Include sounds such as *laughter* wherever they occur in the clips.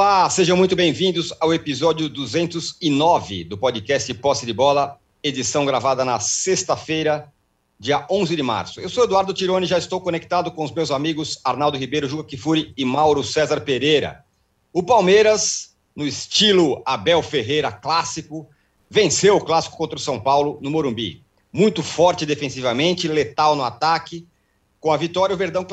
Olá, sejam muito bem-vindos ao episódio 209 do podcast Posse de Bola, edição gravada na sexta-feira, dia 11 de março. Eu sou Eduardo Tironi e já estou conectado com os meus amigos Arnaldo Ribeiro, Juca Kifuri e Mauro César Pereira. O Palmeiras, no estilo Abel Ferreira clássico, venceu o clássico contra o São Paulo no Morumbi. Muito forte defensivamente, letal no ataque. Com a vitória, o Verdão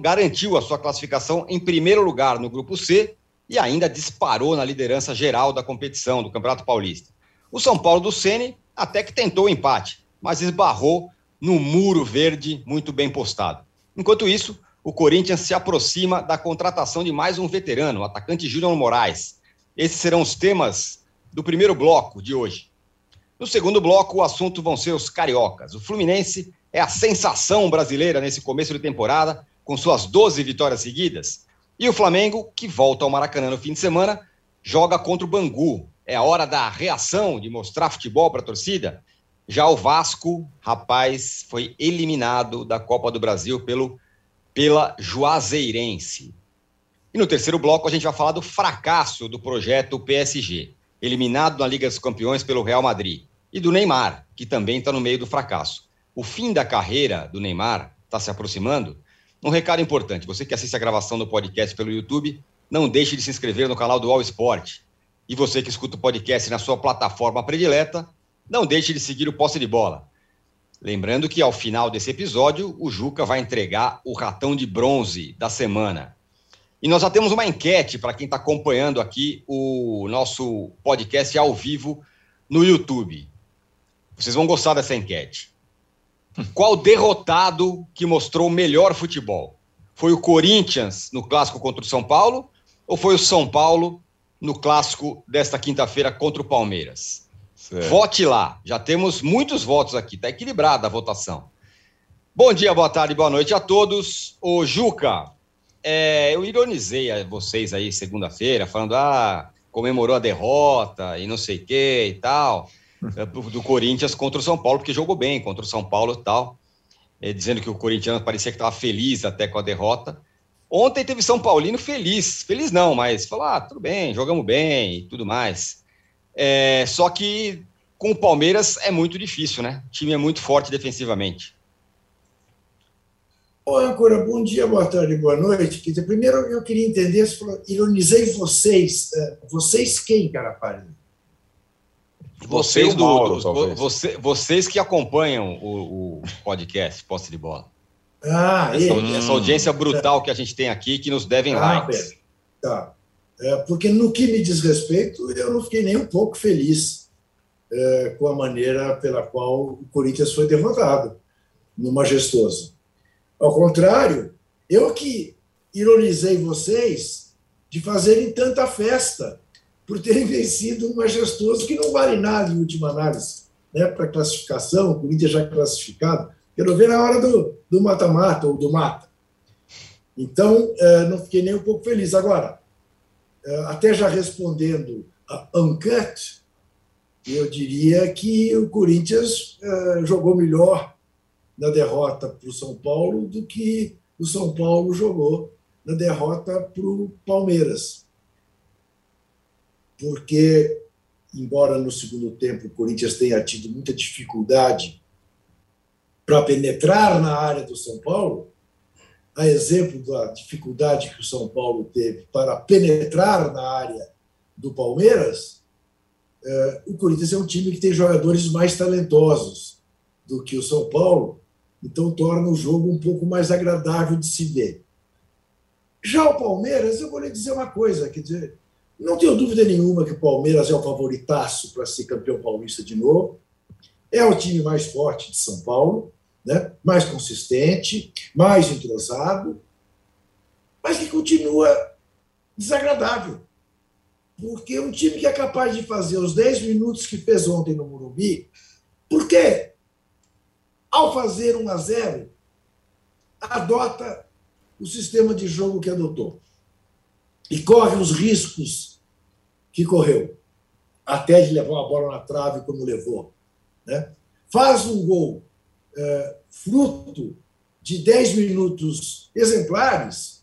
garantiu a sua classificação em primeiro lugar no grupo C e ainda disparou na liderança geral da competição do Campeonato Paulista. O São Paulo do Ceni até que tentou o empate, mas esbarrou no muro verde muito bem postado. Enquanto isso, o Corinthians se aproxima da contratação de mais um veterano, o atacante Júnior Moraes. Esses serão os temas do primeiro bloco de hoje. No segundo bloco, o assunto vão ser os cariocas. O Fluminense é a sensação brasileira nesse começo de temporada, com suas 12 vitórias seguidas. E o Flamengo, que volta ao Maracanã no fim de semana, joga contra o Bangu. É a hora da reação, de mostrar futebol para a torcida. Já o Vasco, rapaz, foi eliminado da Copa do Brasil pelo, pela Juazeirense. E no terceiro bloco a gente vai falar do fracasso do projeto PSG, eliminado na Liga dos Campeões pelo Real Madrid. E do Neymar, que também está no meio do fracasso. O fim da carreira do Neymar está se aproximando um recado importante: você que assiste a gravação do podcast pelo YouTube, não deixe de se inscrever no canal do All Sport. E você que escuta o podcast na sua plataforma predileta, não deixe de seguir o Posse de Bola. Lembrando que ao final desse episódio, o Juca vai entregar o ratão de bronze da semana. E nós já temos uma enquete para quem está acompanhando aqui o nosso podcast ao vivo no YouTube. Vocês vão gostar dessa enquete. Qual derrotado que mostrou o melhor futebol? Foi o Corinthians no clássico contra o São Paulo ou foi o São Paulo no clássico desta quinta-feira contra o Palmeiras? Certo. Vote lá. Já temos muitos votos aqui. Está equilibrada a votação. Bom dia, boa tarde, boa noite a todos. O Juca, é, eu ironizei a vocês aí segunda-feira, falando, ah, comemorou a derrota e não sei o que e tal. É, do Corinthians contra o São Paulo, porque jogou bem contra o São Paulo e tal, é, dizendo que o Corinthians parecia que estava feliz até com a derrota. Ontem teve São Paulino feliz, feliz não, mas falou: ah, tudo bem, jogamos bem e tudo mais. É, só que com o Palmeiras é muito difícil, né? O time é muito forte defensivamente. Ô, Ancora, bom dia, boa tarde, boa noite. Primeiro, eu queria entender, você falou, ironizei vocês. É, vocês quem, cara, pálido? Vocês, do, Mauro, do você, vocês que acompanham o, o podcast Posse de Bola. Ah, essa, e... essa audiência brutal que a gente tem aqui, que nos devem ah, likes. Tá. É, porque no que me diz respeito, eu não fiquei nem um pouco feliz é, com a maneira pela qual o Corinthians foi derrotado no Majestoso. Ao contrário, eu que ironizei vocês de fazerem tanta festa por terem vencido um majestoso que não vale nada em última análise, né, para classificação, o Corinthians já classificado. Quero ver na hora do mata-mata ou do mata. Então, é, não fiquei nem um pouco feliz. Agora, é, até já respondendo a Uncut, eu diria que o Corinthians é, jogou melhor na derrota para o São Paulo do que o São Paulo jogou na derrota para o Palmeiras porque, embora no segundo tempo o Corinthians tenha tido muita dificuldade para penetrar na área do São Paulo, a exemplo da dificuldade que o São Paulo teve para penetrar na área do Palmeiras, é, o Corinthians é um time que tem jogadores mais talentosos do que o São Paulo, então torna o jogo um pouco mais agradável de se ver. Já o Palmeiras, eu vou lhe dizer uma coisa, quer dizer, não tenho dúvida nenhuma que o Palmeiras é o favoritaço para ser campeão paulista de novo. É o time mais forte de São Paulo, né? mais consistente, mais entrosado, mas que continua desagradável. Porque um time que é capaz de fazer os 10 minutos que fez ontem no Morumbi, por quê? Ao fazer 1 a 0, adota o sistema de jogo que adotou e corre os riscos que correu, até de levar uma bola na trave como levou. Né? Faz um gol é, fruto de 10 minutos exemplares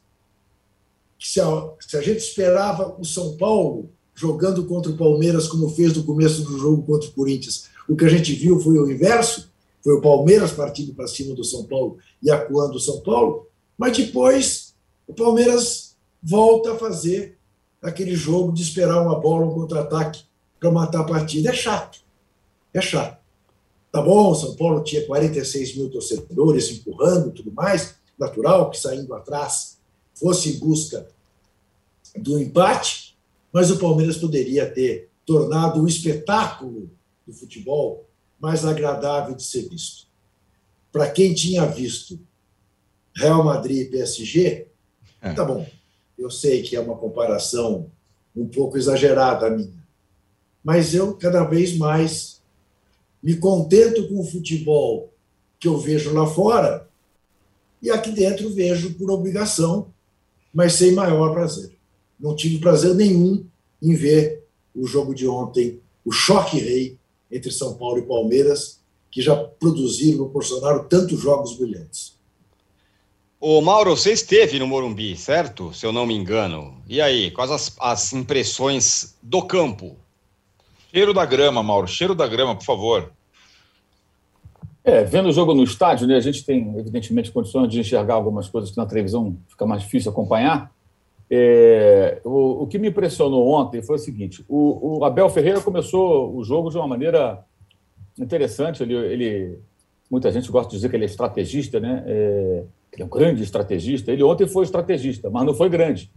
que se a, se a gente esperava o São Paulo jogando contra o Palmeiras como fez no começo do jogo contra o Corinthians, o que a gente viu foi o inverso, foi o Palmeiras partindo para cima do São Paulo e acuando o São Paulo, mas depois o Palmeiras volta a fazer aquele jogo de esperar uma bola, um contra-ataque para matar a partida. É chato. É chato. Tá bom, São Paulo tinha 46 mil torcedores empurrando tudo mais, natural que saindo atrás fosse em busca do empate, mas o Palmeiras poderia ter tornado o espetáculo do futebol mais agradável de ser visto. Para quem tinha visto Real Madrid e PSG, é. tá bom. Eu sei que é uma comparação um pouco exagerada a minha, mas eu cada vez mais me contento com o futebol que eu vejo lá fora e aqui dentro vejo por obrigação, mas sem maior prazer. Não tive prazer nenhum em ver o jogo de ontem, o choque rei entre São Paulo e Palmeiras, que já produziram, proporcionaram tantos jogos brilhantes. O Mauro, você esteve no Morumbi, certo? Se eu não me engano. E aí, quais as, as impressões do campo? Cheiro da grama, Mauro. Cheiro da grama, por favor. É, vendo o jogo no estádio, né, a gente tem, evidentemente, condições de enxergar algumas coisas que na televisão fica mais difícil acompanhar. É, o, o, que me impressionou ontem foi o seguinte: o, o, Abel Ferreira começou o jogo de uma maneira interessante. Ele, ele muita gente gosta de dizer que ele é estrategista, né? É, ele é um grande estrategista. Ele ontem foi estrategista, mas não foi grande.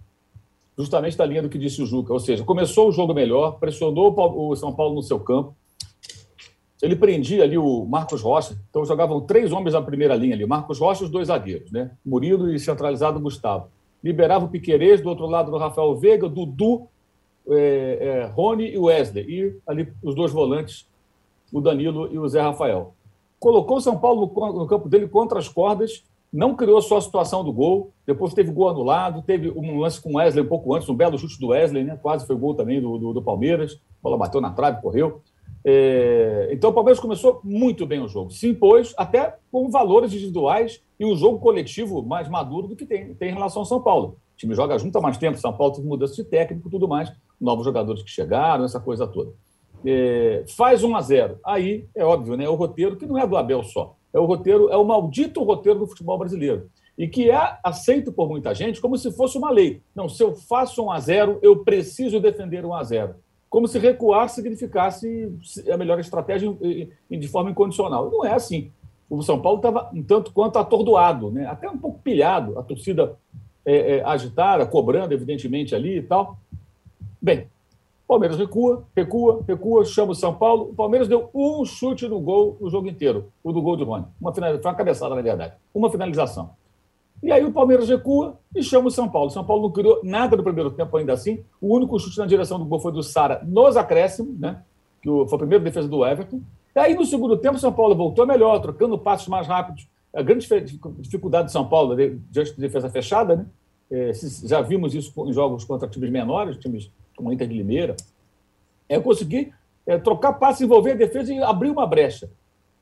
Justamente da linha do que disse o Juca. Ou seja, começou o jogo melhor, pressionou o São Paulo no seu campo. Ele prendia ali o Marcos Rocha. Então jogavam três homens na primeira linha ali: Marcos Rocha e os dois zagueiros, né? Murilo e centralizado Gustavo liberava o Piquerez, do outro lado do Rafael Veiga, Dudu, é, é, Rony e Wesley. E ali os dois volantes, o Danilo e o Zé Rafael. Colocou o São Paulo no, no campo dele contra as cordas, não criou só a situação do gol, depois teve gol anulado, teve um lance com o Wesley um pouco antes, um belo chute do Wesley, né? quase foi gol também do, do, do Palmeiras, a bola bateu na trave, correu. É, então o Palmeiras começou muito bem o jogo, se impôs até com valores individuais e um jogo coletivo mais maduro do que tem, tem em relação ao São Paulo. O time joga junto há mais tempo, São Paulo teve mudança de técnico tudo mais, novos jogadores que chegaram, essa coisa toda. É, faz 1 a 0 Aí é óbvio, né? O roteiro que não é do Abel só. É o roteiro, é o maldito roteiro do futebol brasileiro. E que é aceito por muita gente como se fosse uma lei. Não, se eu faço 1 a 0 eu preciso defender 1 a 0 como se recuar significasse a melhor estratégia de forma incondicional. Não é assim. O São Paulo estava um tanto quanto atordoado, né? até um pouco pilhado, a torcida é, é, agitada, cobrando, evidentemente, ali e tal. Bem, Palmeiras recua, recua, recua, chama o São Paulo. O Palmeiras deu um chute no gol o jogo inteiro, o do gol de Rony. Uma foi uma cabeçada, na verdade. Uma finalização. E aí o Palmeiras recua e chama o São Paulo. O São Paulo não criou nada no primeiro tempo ainda assim. O único chute na direção do gol foi do Sara nos acréscimos, né? que foi a primeira defesa do Everton. E aí no segundo tempo o São Paulo voltou melhor, trocando passos mais rápidos. A grande dificuldade do São Paulo diante de defesa fechada, né? É, já vimos isso em jogos contra times menores, times como a Inter de Limeira, é conseguir é, trocar passos, envolver a defesa e abrir uma brecha.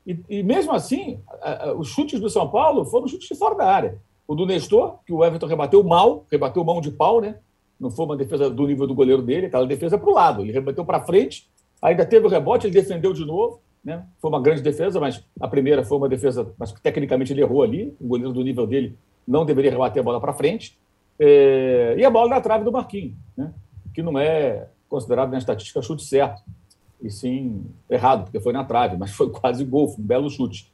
E, e mesmo assim, a, a, os chutes do São Paulo foram chutes de fora da área. O do Nestor, que o Everton rebateu mal, rebateu mão de pau, né? Não foi uma defesa do nível do goleiro dele, aquela defesa para o lado. Ele rebateu para frente, ainda teve o rebote, ele defendeu de novo. Né? Foi uma grande defesa, mas a primeira foi uma defesa, mas tecnicamente ele errou ali. O goleiro do nível dele não deveria rebater a bola para frente. É... E a bola na trave do Marquinhos, né? Que não é considerado na estatística chute certo, e sim errado, porque foi na trave, mas foi quase gol, foi um belo chute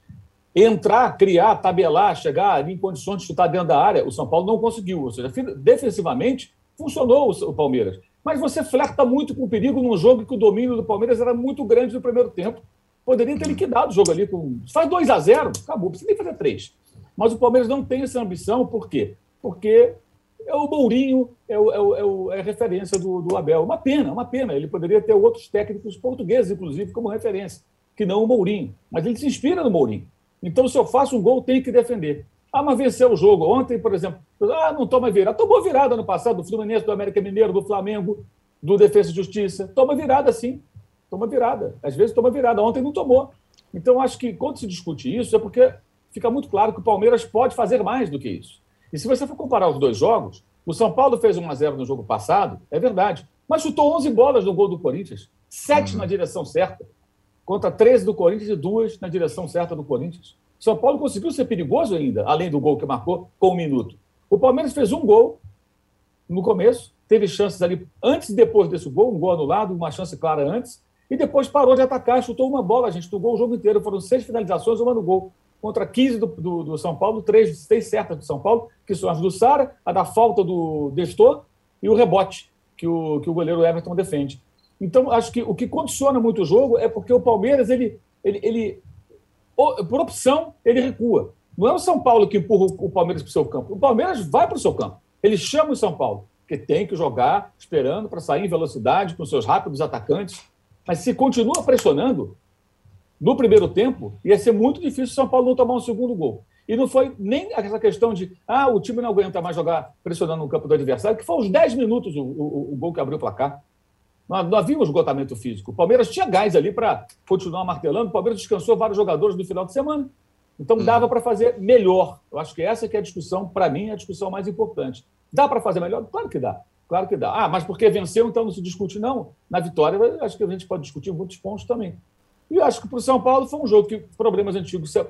entrar, criar, tabelar, chegar em condições de chutar dentro da área, o São Paulo não conseguiu. Ou seja, defensivamente funcionou o Palmeiras. Mas você flerta muito com o perigo num jogo que o domínio do Palmeiras era muito grande no primeiro tempo. Poderia ter liquidado o jogo ali com. Faz 2 a 0 acabou, precisa nem fazer 3. Mas o Palmeiras não tem essa ambição, por quê? Porque é o Mourinho, é, o, é, o, é, o, é a referência do, do, Abel. Uma pena, uma pena. Ele poderia ter outros técnicos portugueses, inclusive, como referência, que não o Mourinho. Mas ele se inspira no Mourinho. Então, se eu faço um gol, tem que defender. Ah, mas venceu o jogo. Ontem, por exemplo, ah, não toma virada. Tomou virada no passado, do Fluminense, do América Mineiro, do Flamengo, do Defesa e Justiça. Toma virada, sim. Toma virada. Às vezes toma virada. Ontem não tomou. Então, acho que quando se discute isso, é porque fica muito claro que o Palmeiras pode fazer mais do que isso. E se você for comparar os dois jogos, O São Paulo fez 1 a 0 no jogo passado, é verdade, mas chutou 11 bolas no gol do Corinthians, sete uhum. na direção certa, contra 13 do Corinthians e duas na direção certa do Corinthians. São Paulo conseguiu ser perigoso ainda, além do gol que marcou com um minuto. O Palmeiras fez um gol no começo, teve chances ali antes e depois desse gol, um gol anulado, uma chance clara antes, e depois parou de atacar, chutou uma bola, a gente gol o jogo inteiro, foram seis finalizações, uma no gol. Contra 15 do, do, do São Paulo, três, três certas do São Paulo, que são as do Sara, a da falta do Destor e o rebote que o, que o goleiro Everton defende. Então, acho que o que condiciona muito o jogo é porque o Palmeiras, ele, ele, ele por opção, ele recua. Não é o São Paulo que empurra o Palmeiras para o seu campo. O Palmeiras vai para o seu campo. Ele chama o São Paulo, que tem que jogar esperando para sair em velocidade com seus rápidos atacantes. Mas se continua pressionando, no primeiro tempo, ia ser muito difícil o São Paulo não tomar um segundo gol. E não foi nem essa questão de ah, o time não aguenta mais jogar pressionando no campo do adversário, que foi uns 10 minutos o, o, o gol que abriu o placar. Não, não havia um esgotamento físico. O Palmeiras tinha gás ali para continuar martelando. O Palmeiras descansou vários jogadores no final de semana. Então dava uhum. para fazer melhor. Eu acho que essa que é a discussão, para mim, é a discussão mais importante. Dá para fazer melhor? Claro que dá. Claro que dá. Ah, mas porque venceu, então não se discute, não. Na vitória, acho que a gente pode discutir muitos pontos também. E acho que para o São Paulo foi um jogo que problemas antigos se,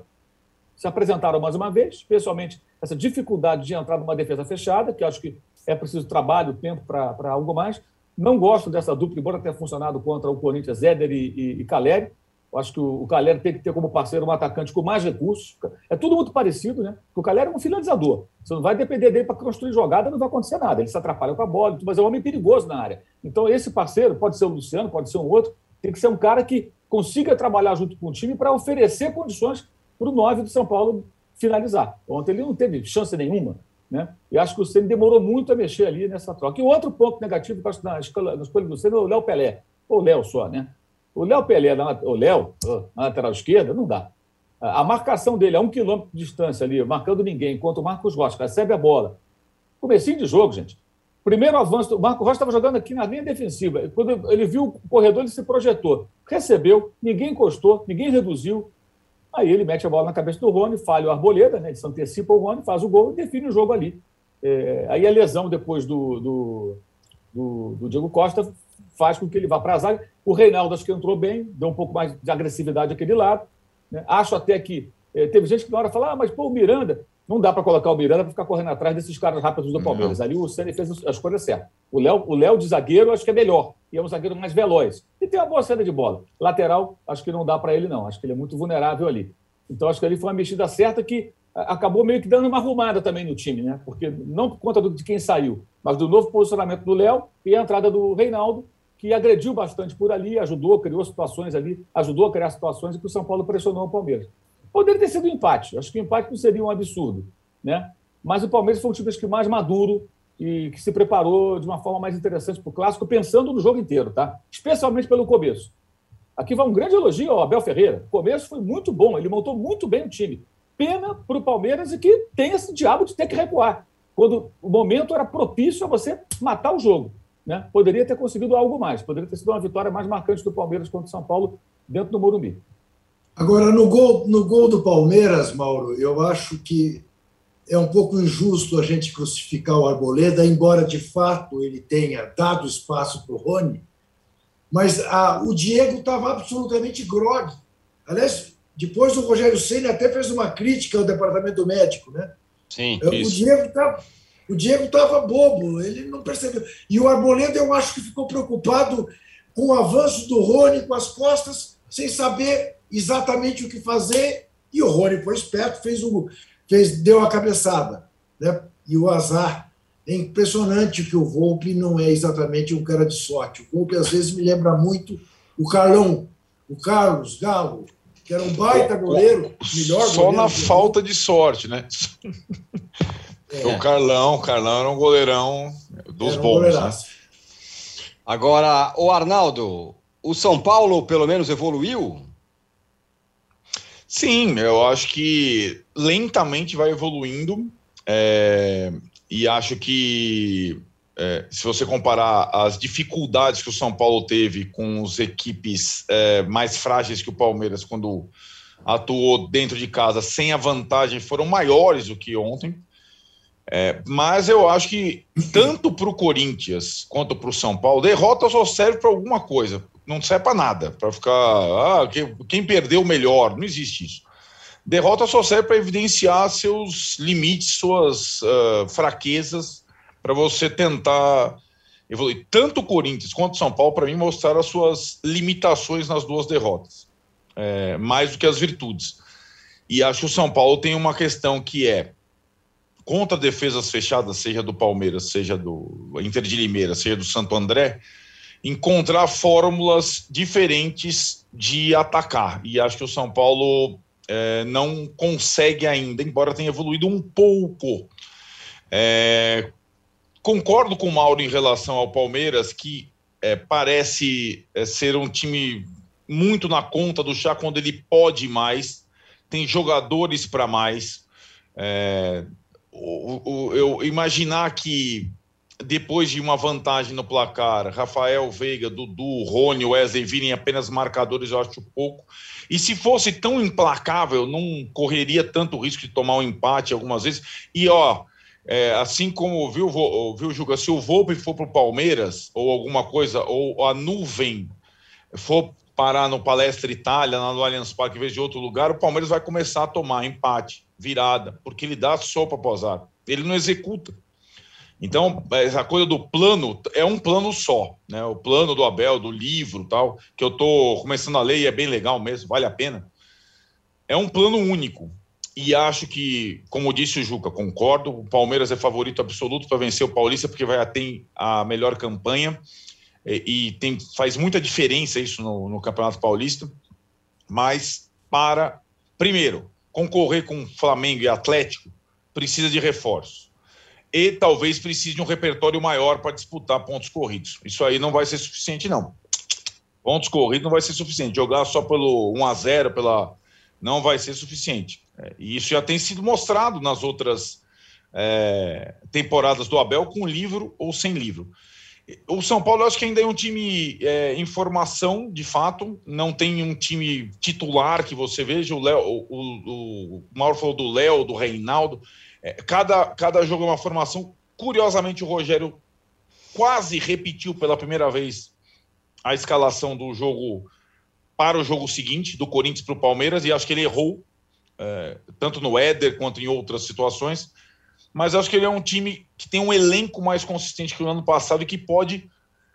se apresentaram mais uma vez, especialmente essa dificuldade de entrar numa defesa fechada, que acho que é preciso trabalho, tempo para algo mais. Não gosto dessa dupla, embora tenha funcionado contra o Corinthians, Éder e, e, e Caleri. Eu acho que o, o Caleri tem que ter como parceiro um atacante com mais recursos. É tudo muito parecido, né? Porque o Caleri é um finalizador. Você não vai depender dele para construir jogada, não vai acontecer nada. Ele se atrapalha com a bola, mas é um homem perigoso na área. Então, esse parceiro, pode ser o Luciano, pode ser um outro, tem que ser um cara que consiga trabalhar junto com o time para oferecer condições para o 9 do São Paulo finalizar. Ontem ele não teve chance nenhuma. Né? E acho que o Ceni demorou muito a mexer ali nessa troca. E outro ponto negativo que acho na escolha, na escolha do Ceni é o Léo Pelé. Ou Léo só, né? O Léo Pelé, na, o Léo, na lateral esquerda, não dá. A marcação dele a um quilômetro de distância ali, marcando ninguém, enquanto o Marcos Rocha recebe a bola. Comecinho de jogo, gente. Primeiro avanço, o Marcos Rocha estava jogando aqui na linha defensiva. Quando ele viu o corredor, ele se projetou. Recebeu, ninguém encostou, ninguém reduziu. Aí ele mete a bola na cabeça do Rony, falha o Arboleda, né? ele se antecipa o Rony, faz o gol e define o jogo ali. É, aí a lesão depois do, do, do, do, Diego Costa faz com que ele vá para a zaga. O Reinaldo acho que entrou bem, deu um pouco mais de agressividade aquele lado. Né? Acho até que é, teve gente que na hora fala, ah, mas pô, o Miranda, não dá para colocar o Miranda para ficar correndo atrás desses caras rápidos do Palmeiras. Não. Ali o Ceni fez a escolha certa. O Léo, o Léo de zagueiro acho que é melhor, e é um zagueiro mais veloz. E tem uma boa saída de bola. Lateral, acho que não dá para ele, não. Acho que ele é muito vulnerável ali. Então, acho que ali foi uma mexida certa que acabou meio que dando uma arrumada também no time, né? Porque não por conta de quem saiu, mas do novo posicionamento do Léo e a entrada do Reinaldo, que agrediu bastante por ali, ajudou, criou situações ali, ajudou a criar situações e que o São Paulo pressionou o Palmeiras. Poderia ter sido um empate. Acho que o empate não seria um absurdo, né? Mas o Palmeiras foi um time que mais maduro e que se preparou de uma forma mais interessante para o clássico, pensando no jogo inteiro, tá? Especialmente pelo começo. Aqui vai um grande elogio ao Abel Ferreira. O começo foi muito bom, ele montou muito bem o time. Pena para o Palmeiras e que tem esse diabo de ter que recuar, quando o momento era propício a você matar o jogo. Né? Poderia ter conseguido algo mais, poderia ter sido uma vitória mais marcante do Palmeiras contra o São Paulo dentro do Morumbi. Agora, no gol, no gol do Palmeiras, Mauro, eu acho que é um pouco injusto a gente crucificar o Arboleda, embora de fato ele tenha dado espaço para o Rony, mas a, o Diego estava absolutamente grog. Aliás, depois o Rogério Senna até fez uma crítica ao departamento médico, né? Sim, o isso. Diego estava o Diego estava bobo, ele não percebeu. E o Arboleda, eu acho que ficou preocupado com o avanço do Rony com as costas, sem saber exatamente o que fazer. E o Rony foi esperto, fez o, fez, deu a cabeçada. Né? E o azar é impressionante que o Volpe não é exatamente um cara de sorte. O Volpe, às vezes, me lembra muito o Carlão, o Carlos Galo, que era um baita goleiro, melhor Só goleiro na falta de sorte, né? É. O Carlão, o Carlão era um goleirão dos um bons. Né? Agora, o Arnaldo, o São Paulo pelo menos evoluiu? Sim, eu acho que lentamente vai evoluindo. É, e acho que é, se você comparar as dificuldades que o São Paulo teve com as equipes é, mais frágeis que o Palmeiras quando atuou dentro de casa sem a vantagem foram maiores do que ontem. É, mas eu acho que tanto para o Corinthians quanto para o São Paulo, derrota só serve para alguma coisa, não serve para nada, para ficar. Ah, quem, perdeu melhor, não existe isso. Derrota só serve para evidenciar seus limites, suas uh, fraquezas, para você tentar evoluir. Tanto o Corinthians quanto o São Paulo, para mim, mostraram as suas limitações nas duas derrotas, é, mais do que as virtudes. E acho que o São Paulo tem uma questão que é contra defesas fechadas, seja do Palmeiras, seja do Inter de Limeira, seja do Santo André, encontrar fórmulas diferentes de atacar. E acho que o São Paulo é, não consegue ainda, embora tenha evoluído um pouco. É, concordo com o Mauro em relação ao Palmeiras, que é, parece é, ser um time muito na conta do chá quando ele pode mais, tem jogadores para mais. É, o, o, eu imaginar que depois de uma vantagem no placar, Rafael Veiga, Dudu, Rony, Wesley virem apenas marcadores, eu acho pouco. E se fosse tão implacável, não correria tanto risco de tomar um empate algumas vezes. E ó, é, assim como viu, viu Juga, se o Volpe for para o Palmeiras ou alguma coisa, ou a nuvem for parar no Palestra Itália, no Allianz Parque, em vez de outro lugar, o Palmeiras vai começar a tomar empate virada, porque ele dá sopa posar. Ele não executa. Então, essa coisa do plano é um plano só, né? O plano do Abel, do livro, tal, que eu estou começando a ler e é bem legal mesmo, vale a pena. É um plano único. E acho que, como disse o Juca, concordo, o Palmeiras é favorito absoluto para vencer o Paulista, porque vai ter a melhor campanha e, e tem, faz muita diferença isso no, no Campeonato Paulista. Mas para, primeiro, concorrer com Flamengo e Atlético, precisa de reforço. E talvez precise de um repertório maior para disputar pontos corridos. Isso aí não vai ser suficiente, não. Pontos corridos não vai ser suficiente. Jogar só pelo 1 a 0 pela não vai ser suficiente. É, e isso já tem sido mostrado nas outras é, temporadas do Abel, com livro ou sem livro. O São Paulo, eu acho que ainda é um time é, em formação, de fato. Não tem um time titular que você veja. O, Léo, o, o, o falou do Léo, do Reinaldo. É, cada, cada jogo é uma formação. Curiosamente, o Rogério quase repetiu pela primeira vez a escalação do jogo para o jogo seguinte, do Corinthians para o Palmeiras, e acho que ele errou, é, tanto no Éder quanto em outras situações mas acho que ele é um time que tem um elenco mais consistente que o ano passado e que pode,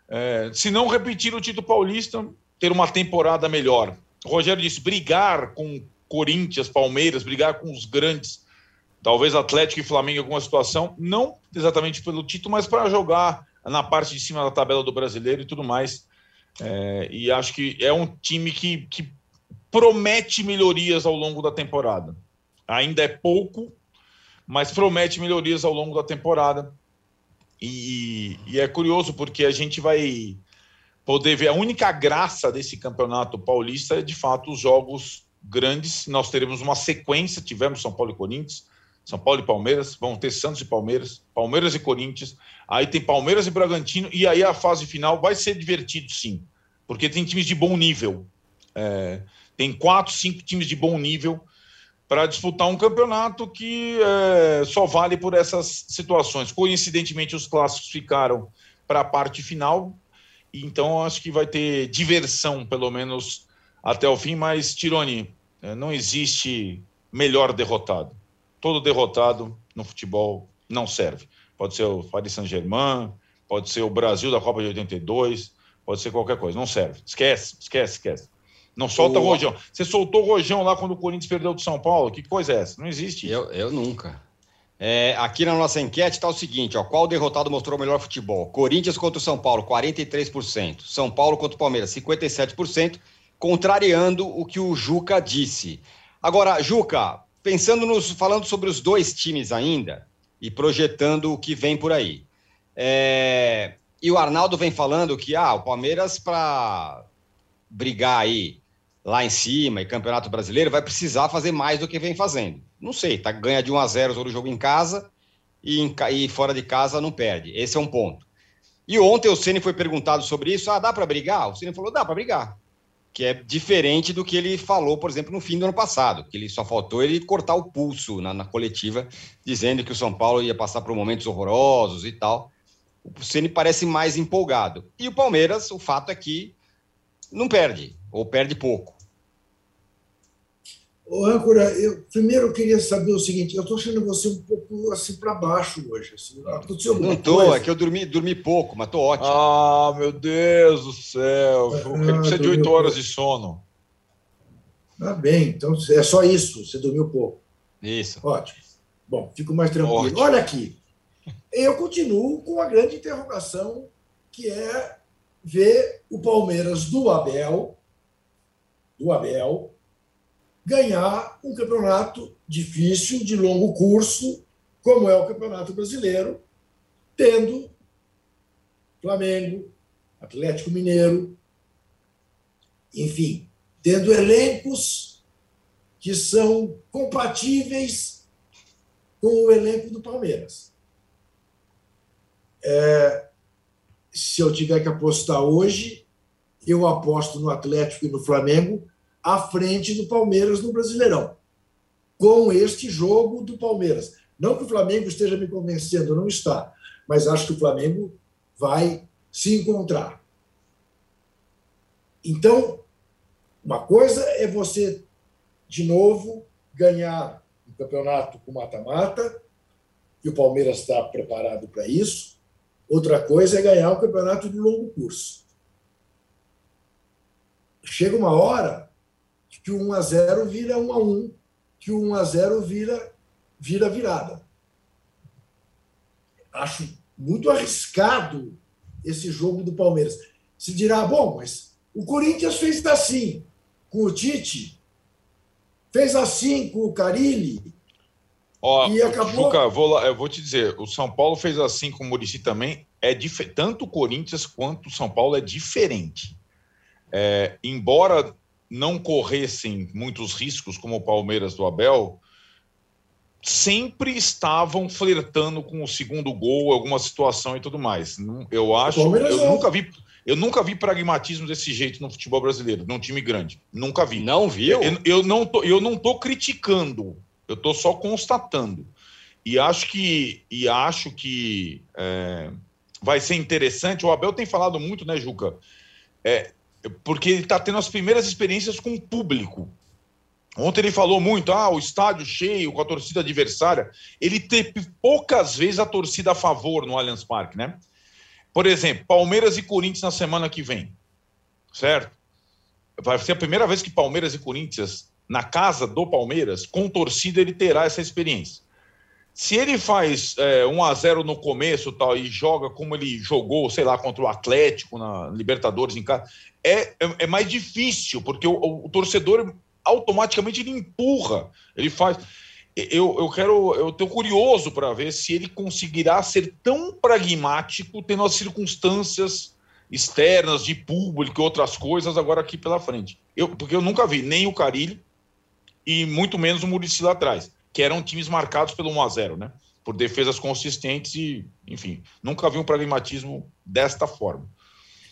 é, se não repetir o título paulista, ter uma temporada melhor. O Rogério disse: brigar com Corinthians, Palmeiras, brigar com os grandes, talvez Atlético e Flamengo em alguma situação, não exatamente pelo título, mas para jogar na parte de cima da tabela do brasileiro e tudo mais. É, e acho que é um time que, que promete melhorias ao longo da temporada. Ainda é pouco, mas promete melhorias ao longo da temporada. E, e, é curioso porque a gente vai poder ver a única graça desse campeonato paulista é de fato os jogos grandes. Nós teremos uma sequência, tivemos São Paulo e Corinthians, São Paulo e Palmeiras, vão ter Santos e Palmeiras, Palmeiras e Corinthians, aí tem Palmeiras e Bragantino, e aí a fase final vai ser divertido sim, porque tem times de bom nível. É, tem quatro, cinco times de bom nível para disputar um campeonato que é, só vale por essas situações. Coincidentemente, os clássicos ficaram para a parte final, então acho que vai ter diversão, pelo menos até o fim. Mas, Tironi, é, não existe melhor derrotado. Todo derrotado no futebol não serve. Pode ser o Paris Saint-Germain, pode ser o Brasil da Copa de 82, pode ser qualquer coisa. Não serve. Esquece, esquece, esquece. Não solta o Rojão. Você soltou o Rojão lá quando o Corinthians perdeu do São Paulo? Que coisa é essa? Não existe isso. Eu, eu nunca. É, aqui na nossa enquete está o seguinte: ó, qual derrotado mostrou o melhor futebol? Corinthians contra o São Paulo, 43%. São Paulo contra o Palmeiras, 57%, contrariando o que o Juca disse. Agora, Juca, pensando nos. falando sobre os dois times ainda e projetando o que vem por aí. É, e o Arnaldo vem falando que ah, o Palmeiras, para brigar aí lá em cima e Campeonato Brasileiro, vai precisar fazer mais do que vem fazendo. Não sei, tá, ganha de 1 a 0 todo jogo em casa e, em, e fora de casa não perde. Esse é um ponto. E ontem o Ceni foi perguntado sobre isso. Ah, dá para brigar? O Ceni falou: dá para brigar. Que é diferente do que ele falou, por exemplo, no fim do ano passado, que ele só faltou ele cortar o pulso na, na coletiva, dizendo que o São Paulo ia passar por momentos horrorosos e tal. O Ceni parece mais empolgado. E o Palmeiras, o fato é que não perde, ou perde pouco. Ô, âncora, eu primeiro queria saber o seguinte: eu estou achando você um pouco assim para baixo hoje. Assim, aconteceu não estou, é que eu dormi, dormi pouco, mas estou ótimo. Ah, meu Deus do céu! Ah, ele precisa de oito horas de sono. Ah, bem, então é só isso, você dormiu pouco. Isso. Ótimo. Bom, fico mais tranquilo. Ótimo. Olha aqui, eu continuo com a grande interrogação que é ver o Palmeiras do Abel, do Abel, ganhar um campeonato difícil, de longo curso, como é o Campeonato Brasileiro, tendo Flamengo, Atlético Mineiro, enfim, tendo elencos que são compatíveis com o elenco do Palmeiras. É, se eu tiver que apostar hoje, eu aposto no Atlético e no Flamengo à frente do Palmeiras no Brasileirão, com este jogo do Palmeiras. Não que o Flamengo esteja me convencendo, não está, mas acho que o Flamengo vai se encontrar. Então, uma coisa é você, de novo, ganhar um campeonato com mata-mata, e o Palmeiras está preparado para isso. Outra coisa é ganhar um campeonato de longo curso. Chega uma hora que o 1 a 0 vira 1 a 1, que o 1 a 0 vira vira virada. Acho muito arriscado esse jogo do Palmeiras. Se dirá, bom, mas o Corinthians fez assim com o Tite, fez assim com o Carilli. Ó, e acabou. Juca, vou lá, eu vou te dizer, o São Paulo fez assim com o Murici também. É dif... Tanto o Corinthians quanto o São Paulo é diferente. É, embora não corressem muitos riscos, como o Palmeiras do Abel, sempre estavam flertando com o segundo gol, alguma situação e tudo mais. Eu acho, eu nunca vi, eu nunca vi pragmatismo desse jeito no futebol brasileiro, num time grande. Nunca vi. Não viu? Eu, eu não tô, eu não tô criticando, eu tô só constatando. E acho que, e acho que é, vai ser interessante. O Abel tem falado muito, né, Juca? É, porque ele está tendo as primeiras experiências com o público. Ontem ele falou muito, ah, o estádio cheio, com a torcida adversária. Ele teve poucas vezes a torcida a favor no Allianz Parque, né? Por exemplo, Palmeiras e Corinthians na semana que vem, certo? Vai ser a primeira vez que Palmeiras e Corinthians, na casa do Palmeiras, com torcida, ele terá essa experiência. Se ele faz é, 1 a 0 no começo tal e joga como ele jogou, sei lá, contra o Atlético na Libertadores em casa, é, é, é mais difícil, porque o, o, o, torcedor automaticamente ele empurra, ele faz. Eu, eu quero, eu estou curioso para ver se ele conseguirá ser tão pragmático, tendo as circunstâncias externas de público e outras coisas agora aqui pela frente. Eu, porque eu nunca vi nem o Carilli e muito menos o Murici lá atrás que eram times marcados pelo 1 a 0 né? Por defesas consistentes e, enfim, nunca vi um pragmatismo desta forma.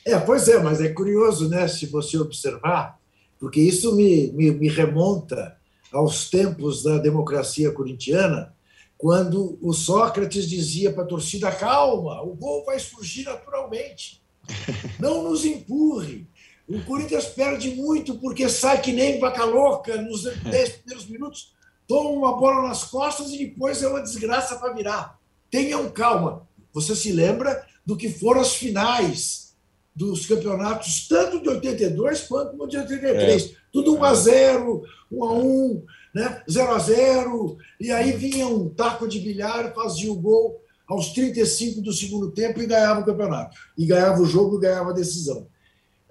É, pois é, mas é curioso, né? Se você observar, porque isso me, me, me remonta aos tempos da democracia corintiana, quando o Sócrates dizia para a torcida: calma, o gol vai surgir naturalmente. *laughs* Não nos empurre. O Corinthians perde muito porque sai que nem vaca louca nos 10 primeiros minutos toma uma bola nas costas e depois é uma desgraça para virar. Tenham calma. Você se lembra do que foram as finais dos campeonatos, tanto de 82 quanto de 83. É. Tudo 1 a 0 1 a 1 né? 0 a 0 e aí vinha um taco de bilhar, fazia o gol aos 35 do segundo tempo e ganhava o campeonato. E ganhava o jogo e ganhava a decisão.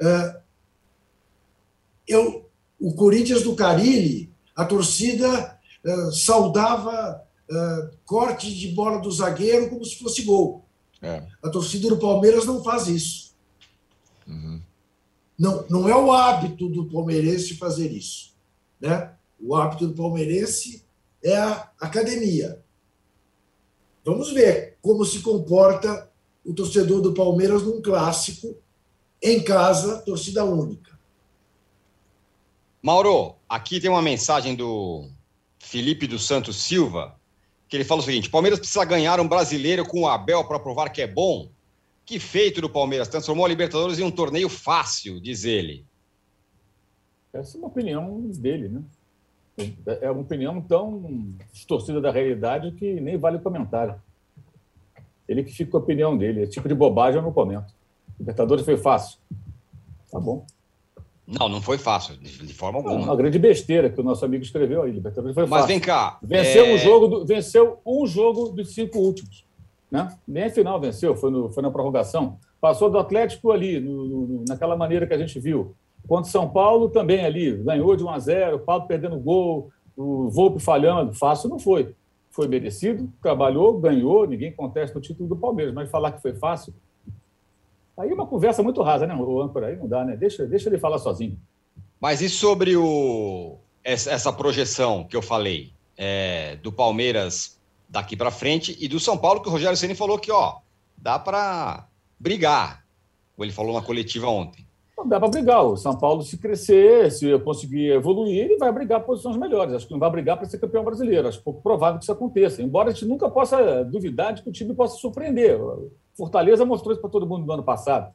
Uh, eu, o Corinthians do Carilli, a torcida eh, saudava uh, corte de bola do zagueiro como se fosse gol. É. A torcida do Palmeiras não faz isso. Uhum. Não, não é o hábito do palmeirense fazer isso. Né? O hábito do palmeirense é a academia. Vamos ver como se comporta o torcedor do Palmeiras num clássico em casa, torcida única. Mauro, aqui tem uma mensagem do Felipe dos Santos Silva, que ele fala o seguinte: Palmeiras precisa ganhar um brasileiro com o Abel para provar que é bom. Que feito do Palmeiras, transformou a Libertadores em um torneio fácil, diz ele. Essa é uma opinião dele, né? É uma opinião tão distorcida da realidade que nem vale comentário. Ele que fica com a opinião dele. Esse tipo de bobagem eu não comento. Libertadores foi fácil. Tá bom. Não, não foi fácil, de forma alguma. uma grande besteira que o nosso amigo escreveu aí. Libertadores foi Mas fácil. vem cá. Venceu, é... um jogo do, venceu um jogo dos cinco últimos. Né? Nem a final venceu, foi, no, foi na prorrogação. Passou do Atlético ali, no, no, naquela maneira que a gente viu. Contra São Paulo também ali, ganhou de 1 a 0 o Paulo perdendo gol, o Volpe falhando. Fácil não foi. Foi merecido, trabalhou, ganhou, ninguém contesta o título do Palmeiras, mas falar que foi fácil, Aí uma conversa muito rasa, né? O âncora aí não dá, né? Deixa, deixa ele falar sozinho. Mas e sobre o, essa projeção que eu falei é, do Palmeiras daqui para frente e do São Paulo, que o Rogério Ceni falou que, ó, dá para brigar. Como ele falou na coletiva ontem. Não dá para brigar. O São Paulo, se crescer, se conseguir evoluir, ele vai brigar posições melhores. Acho que não vai brigar para ser campeão brasileiro. Acho pouco provável que isso aconteça. Embora a gente nunca possa duvidar de que o time possa surpreender. Fortaleza mostrou isso para todo mundo no ano passado.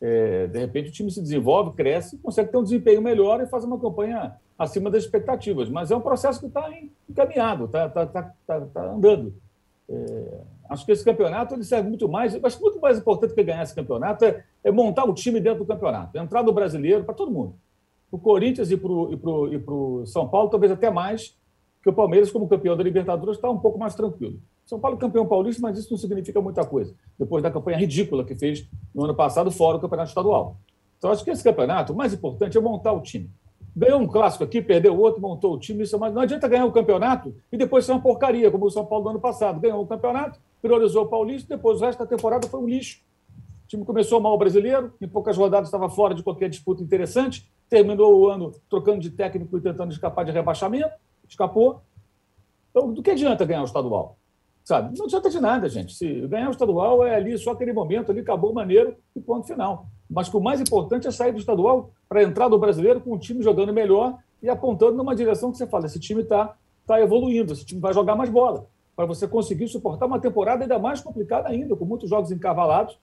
É, de repente o time se desenvolve, cresce, consegue ter um desempenho melhor e faz uma campanha acima das expectativas. Mas é um processo que está encaminhado, está tá, tá, tá, tá, andando. É, acho que esse campeonato ele serve muito mais, acho que muito mais importante que ganhar esse campeonato é, é montar o time dentro do campeonato, entrar no brasileiro para todo mundo. Para o Corinthians e para o São Paulo, talvez até mais, que o Palmeiras, como campeão da Libertadores, está um pouco mais tranquilo. São Paulo é campeão paulista, mas isso não significa muita coisa. Depois da campanha ridícula que fez no ano passado, fora o campeonato estadual. Então, acho que esse campeonato, o mais importante é montar o time. Ganhou um clássico aqui, perdeu o outro, montou o time. Isso é não adianta ganhar o campeonato e depois ser uma porcaria, como o São Paulo do ano passado. Ganhou o campeonato, priorizou o Paulista, depois o resto da temporada foi um lixo. O time começou mal o brasileiro, em poucas rodadas estava fora de qualquer disputa interessante, terminou o ano trocando de técnico e tentando escapar de rebaixamento, escapou. Então, do que adianta ganhar o estadual? Sabe? Não adianta de nada, gente. Se ganhar o estadual é ali, só aquele momento ali, acabou maneiro e ponto final. Mas que o mais importante é sair do estadual para entrar do brasileiro com o time jogando melhor e apontando numa direção que você fala: esse time está tá evoluindo, esse time vai jogar mais bola. Para você conseguir suportar uma temporada ainda mais complicada ainda, com muitos jogos encavalados,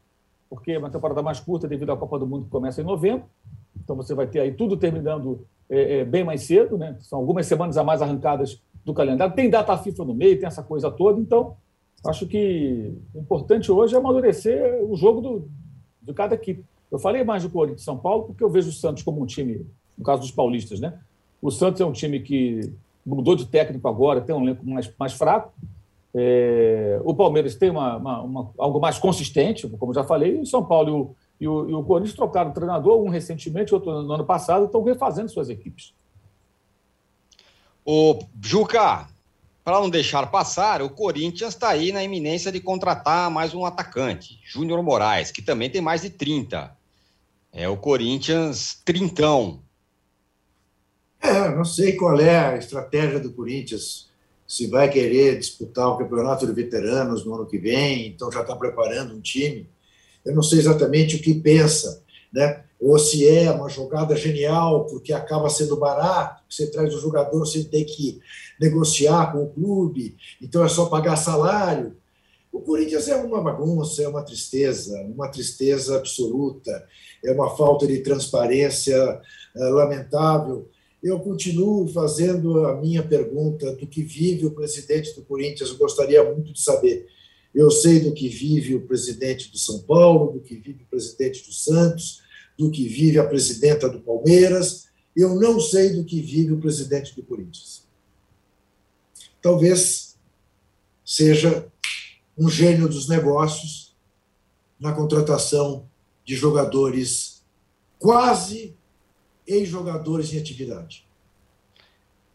porque é uma temporada mais curta devido à Copa do Mundo que começa em novembro. Então você vai ter aí tudo terminando é, é, bem mais cedo, né? São algumas semanas a mais arrancadas do calendário. Tem data FIFA no meio, tem essa coisa toda. Então, acho que o importante hoje é amadurecer o jogo do, de cada equipe. Eu falei mais do Corinthians de São Paulo porque eu vejo o Santos como um time, no caso dos paulistas, né? O Santos é um time que mudou de técnico agora, tem um elenco mais, mais fraco. É, o Palmeiras tem uma, uma, uma, algo mais consistente, como já falei, e o São Paulo e o, e o, e o Corinthians trocaram o treinador, um recentemente, outro no ano passado, estão refazendo suas equipes. O Juca, para não deixar passar, o Corinthians está aí na iminência de contratar mais um atacante, Júnior Moraes, que também tem mais de 30. É o Corinthians trintão. É, não sei qual é a estratégia do Corinthians. Se vai querer disputar o campeonato de veteranos no ano que vem, então já está preparando um time. Eu não sei exatamente o que pensa, né? Ou se é uma jogada genial, porque acaba sendo barato, você traz o jogador, você tem que negociar com o clube, então é só pagar salário. O Corinthians é uma bagunça, é uma tristeza, uma tristeza absoluta, é uma falta de transparência é, lamentável. Eu continuo fazendo a minha pergunta do que vive o presidente do Corinthians, eu gostaria muito de saber. Eu sei do que vive o presidente do São Paulo, do que vive o presidente do Santos, do que vive a presidenta do Palmeiras, eu não sei do que vive o presidente do Corinthians. Talvez seja um gênio dos negócios na contratação de jogadores quase ex-jogadores em atividade.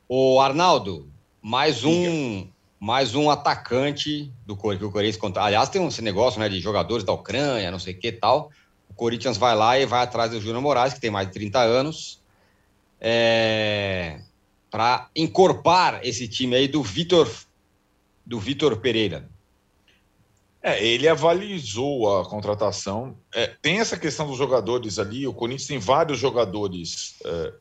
O Arnaldo, mais um mais um atacante do Corinthians. Aliás, tem esse negócio né, de jogadores da Ucrânia, não sei o que tal. Corinthians vai lá e vai atrás do Júnior Moraes, que tem mais de 30 anos, é, para encorpar esse time aí do Vitor do Vitor Pereira. É, ele avalizou a contratação. É, tem essa questão dos jogadores ali. O Corinthians tem vários jogadores é,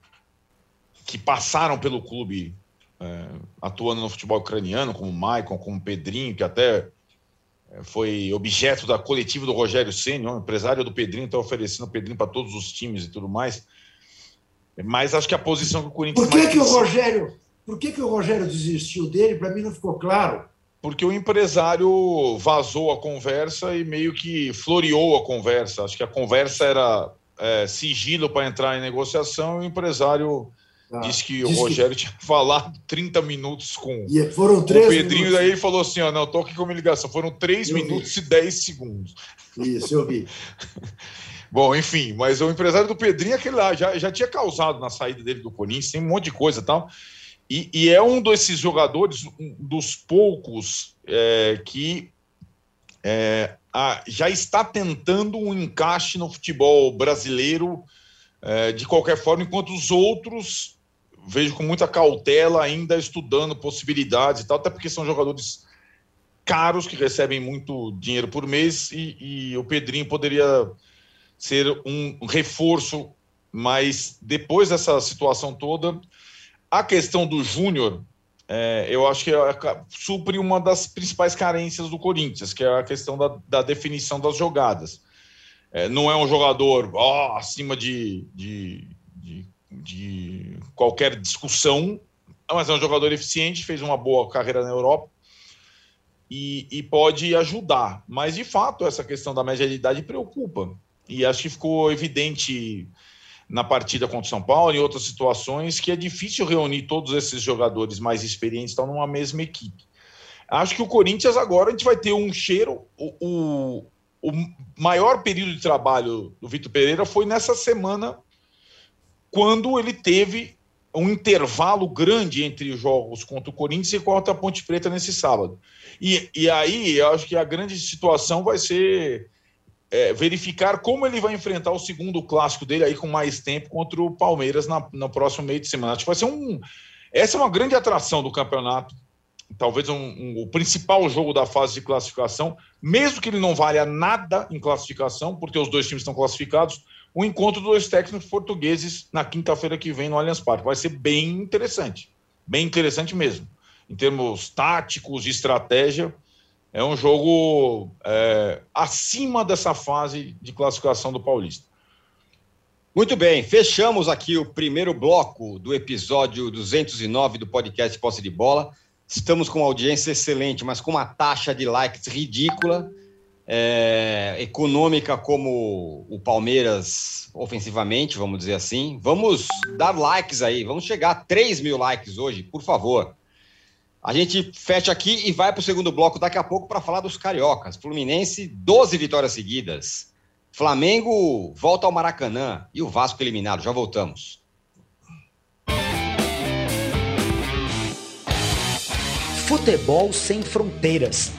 que passaram pelo clube é, atuando no futebol ucraniano, como o Maicon, como o Pedrinho, que até foi objeto da coletiva do Rogério Ceni, o empresário do Pedrinho, está oferecendo o Pedrinho para todos os times e tudo mais. Mas acho que a posição que o Corinthians. Por que, que o Rogério, por que, que o Rogério desistiu dele? Para mim não ficou claro. Porque o empresário vazou a conversa e meio que floreou a conversa. Acho que a conversa era é, sigilo para entrar em negociação e o empresário ah, disse que o Rogério que... tinha *laughs* falado 30 minutos com, e foram três o Pedrinho. Minutos. Daí ele falou assim: ó, não, tô aqui com uma ligação. Foram 3 minutos vi. e 10 segundos. Isso, eu vi. *laughs* Bom, enfim, mas o empresário do Pedrinho, aquele lá, já, já tinha causado na saída dele do Corinthians, tem um monte de coisa e tal. E, e é um desses jogadores, um dos poucos, é, que é, a, já está tentando um encaixe no futebol brasileiro é, de qualquer forma, enquanto os outros vejo com muita cautela ainda estudando possibilidades e tal, até porque são jogadores caros que recebem muito dinheiro por mês e, e o Pedrinho poderia ser um reforço, mas depois dessa situação toda, a questão do Júnior, é, eu acho que é, supre uma das principais carências do Corinthians, que é a questão da, da definição das jogadas. É, não é um jogador oh, acima de, de, de, de, qualquer discussão, mas é um jogador eficiente, fez uma boa carreira na Europa e, e pode ajudar. Mas, de fato, essa questão da média de idade preocupa. E acho que ficou evidente na partida contra o São Paulo, em outras situações, que é difícil reunir todos esses jogadores mais experientes estão numa mesma equipe. Acho que o Corinthians agora a gente vai ter um cheiro. O, o, o maior período de trabalho do Vitor Pereira foi nessa semana, quando ele teve um intervalo grande entre os jogos contra o Corinthians e contra a Ponte Preta nesse sábado. E, e aí eu acho que a grande situação vai ser é, verificar como ele vai enfrentar o segundo clássico dele aí com mais tempo contra o Palmeiras na, no próximo meio de semana. Acho que vai ser um. Essa é uma grande atração do campeonato. Talvez um, um, o principal jogo da fase de classificação, mesmo que ele não valha nada em classificação, porque os dois times estão classificados, o encontro dos técnicos portugueses na quinta-feira que vem no Allianz Parque. Vai ser bem interessante. Bem interessante mesmo. Em termos táticos, de estratégia, é um jogo é, acima dessa fase de classificação do Paulista. Muito bem, fechamos aqui o primeiro bloco do episódio 209 do podcast Posse de Bola. Estamos com uma audiência excelente, mas com uma taxa de likes ridícula, é, econômica como o Palmeiras ofensivamente, vamos dizer assim. Vamos dar likes aí, vamos chegar a 3 mil likes hoje, por favor. A gente fecha aqui e vai para o segundo bloco daqui a pouco para falar dos cariocas. Fluminense, 12 vitórias seguidas. Flamengo volta ao Maracanã e o Vasco eliminado. Já voltamos. Futebol sem fronteiras.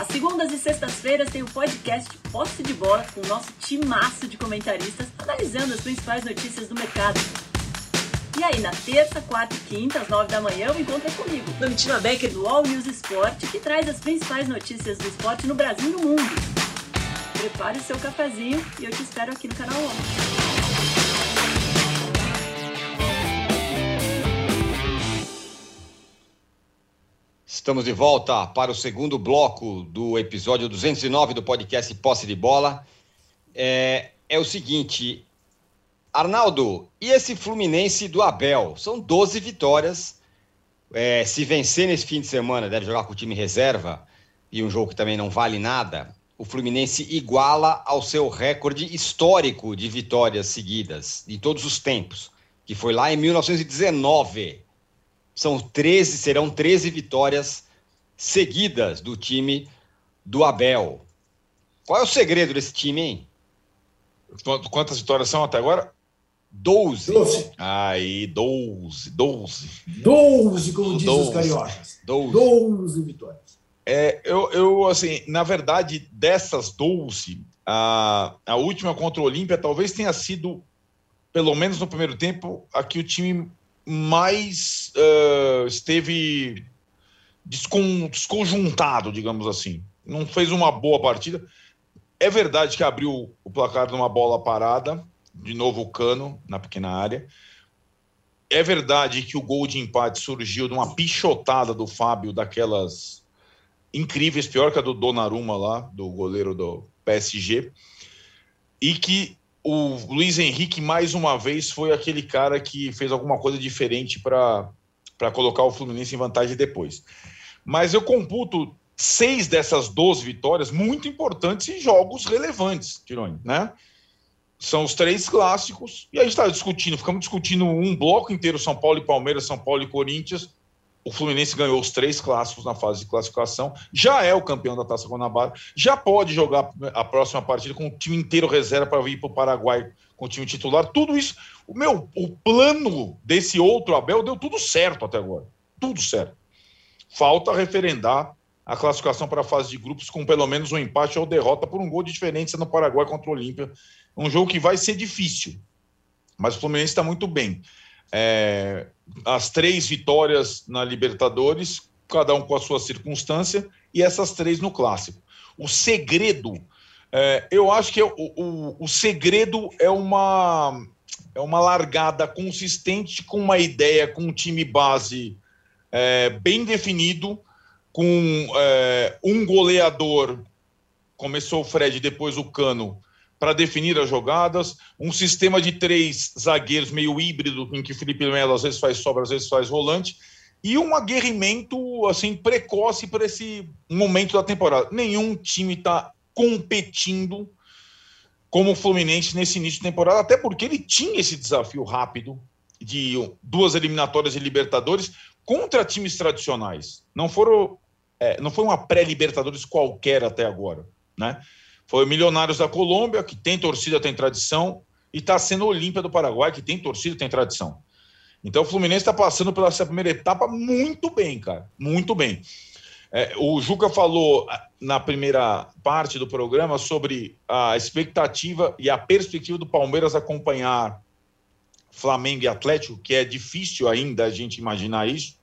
Às segundas e sextas-feiras tem o podcast Posse de Bola com o nosso timaço de comentaristas analisando as principais notícias do mercado. E aí, na terça, quarta e quinta, às nove da manhã, o encontro é comigo, Domitila Becker, do All News Esporte, que traz as principais notícias do esporte no Brasil e no mundo. Prepare o seu cafezinho e eu te espero aqui no canal ONU. Estamos de volta para o segundo bloco do episódio 209 do podcast Posse de Bola. É, é o seguinte, Arnaldo, e esse Fluminense do Abel? São 12 vitórias. É, se vencer nesse fim de semana, deve jogar com o time reserva, e um jogo que também não vale nada. O Fluminense iguala ao seu recorde histórico de vitórias seguidas, de todos os tempos, que foi lá em 1919. São 13, serão 13 vitórias seguidas do time do Abel. Qual é o segredo desse time, hein? Quantas vitórias são até agora? 12. 12. Aí, 12, 12. 12, como dizem 12. os cariocas. 12. 12 vitórias. É, eu, eu, assim, na verdade, dessas 12, a, a última contra o Olímpia talvez tenha sido, pelo menos no primeiro tempo, a que o time mais eh, esteve descon- desconjuntado, digamos assim. Não fez uma boa partida. É verdade que abriu o placar numa bola parada, de novo o Cano na pequena área. É verdade que o gol de empate surgiu de uma pichotada do Fábio, daquelas incríveis, pior que a do Donnarumma lá, do goleiro do PSG. E que o Luiz Henrique, mais uma vez, foi aquele cara que fez alguma coisa diferente para colocar o Fluminense em vantagem depois. Mas eu computo seis dessas 12 vitórias muito importantes em jogos relevantes, Tironi, né? São os três clássicos, e a gente está discutindo, ficamos discutindo um bloco inteiro, São Paulo e Palmeiras, São Paulo e Corinthians. O Fluminense ganhou os três clássicos na fase de classificação, já é o campeão da Taça Guanabara, já pode jogar a próxima partida com o time inteiro reserva para vir para o Paraguai com o time titular. Tudo isso, o meu, o plano desse outro Abel deu tudo certo até agora, tudo certo. Falta referendar a classificação para a fase de grupos com pelo menos um empate ou derrota por um gol de diferença no Paraguai contra o Olímpia. Um jogo que vai ser difícil, mas o Fluminense está muito bem. É, as três vitórias na Libertadores, cada um com a sua circunstância, e essas três no Clássico. O segredo, é, eu acho que é o, o, o segredo é uma, é uma largada consistente com uma ideia, com um time base é, bem definido, com é, um goleador, começou o Fred, depois o Cano, para definir as jogadas, um sistema de três zagueiros meio híbrido, em que Felipe Melo às vezes faz sobra, às vezes faz volante, e um aguerrimento assim precoce para esse momento da temporada. Nenhum time está competindo como o Fluminense nesse início de temporada, até porque ele tinha esse desafio rápido de duas eliminatórias de Libertadores contra times tradicionais. Não foram, é, não foi uma pré-Libertadores qualquer até agora, né? Foi o Milionários da Colômbia, que tem torcida, tem tradição, e está sendo Olímpia do Paraguai, que tem torcida, tem tradição. Então o Fluminense está passando pela primeira etapa muito bem, cara. Muito bem. É, o Juca falou na primeira parte do programa sobre a expectativa e a perspectiva do Palmeiras acompanhar Flamengo e Atlético, que é difícil ainda a gente imaginar isso.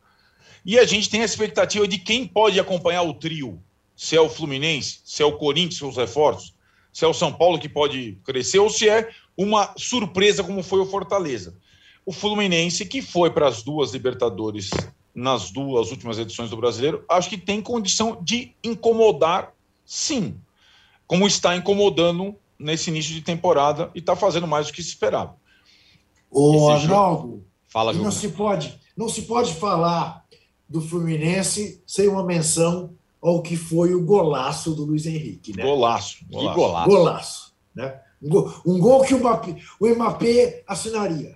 E a gente tem a expectativa de quem pode acompanhar o trio. Se é o Fluminense, se é o Corinthians, os reforços, se é o São Paulo que pode crescer, ou se é uma surpresa como foi o Fortaleza. O Fluminense, que foi para as duas Libertadores nas duas últimas edições do Brasileiro, acho que tem condição de incomodar, sim, como está incomodando nesse início de temporada e está fazendo mais do que se esperava. Ô, Arnaldo, Fala, não se pode, não se pode falar do Fluminense sem uma menção ao que foi o golaço do Luiz Henrique, né? Golaço. Que golaço. golaço. Golaço, né? Um gol, um gol que o Mbappé, o Mbappé assinaria.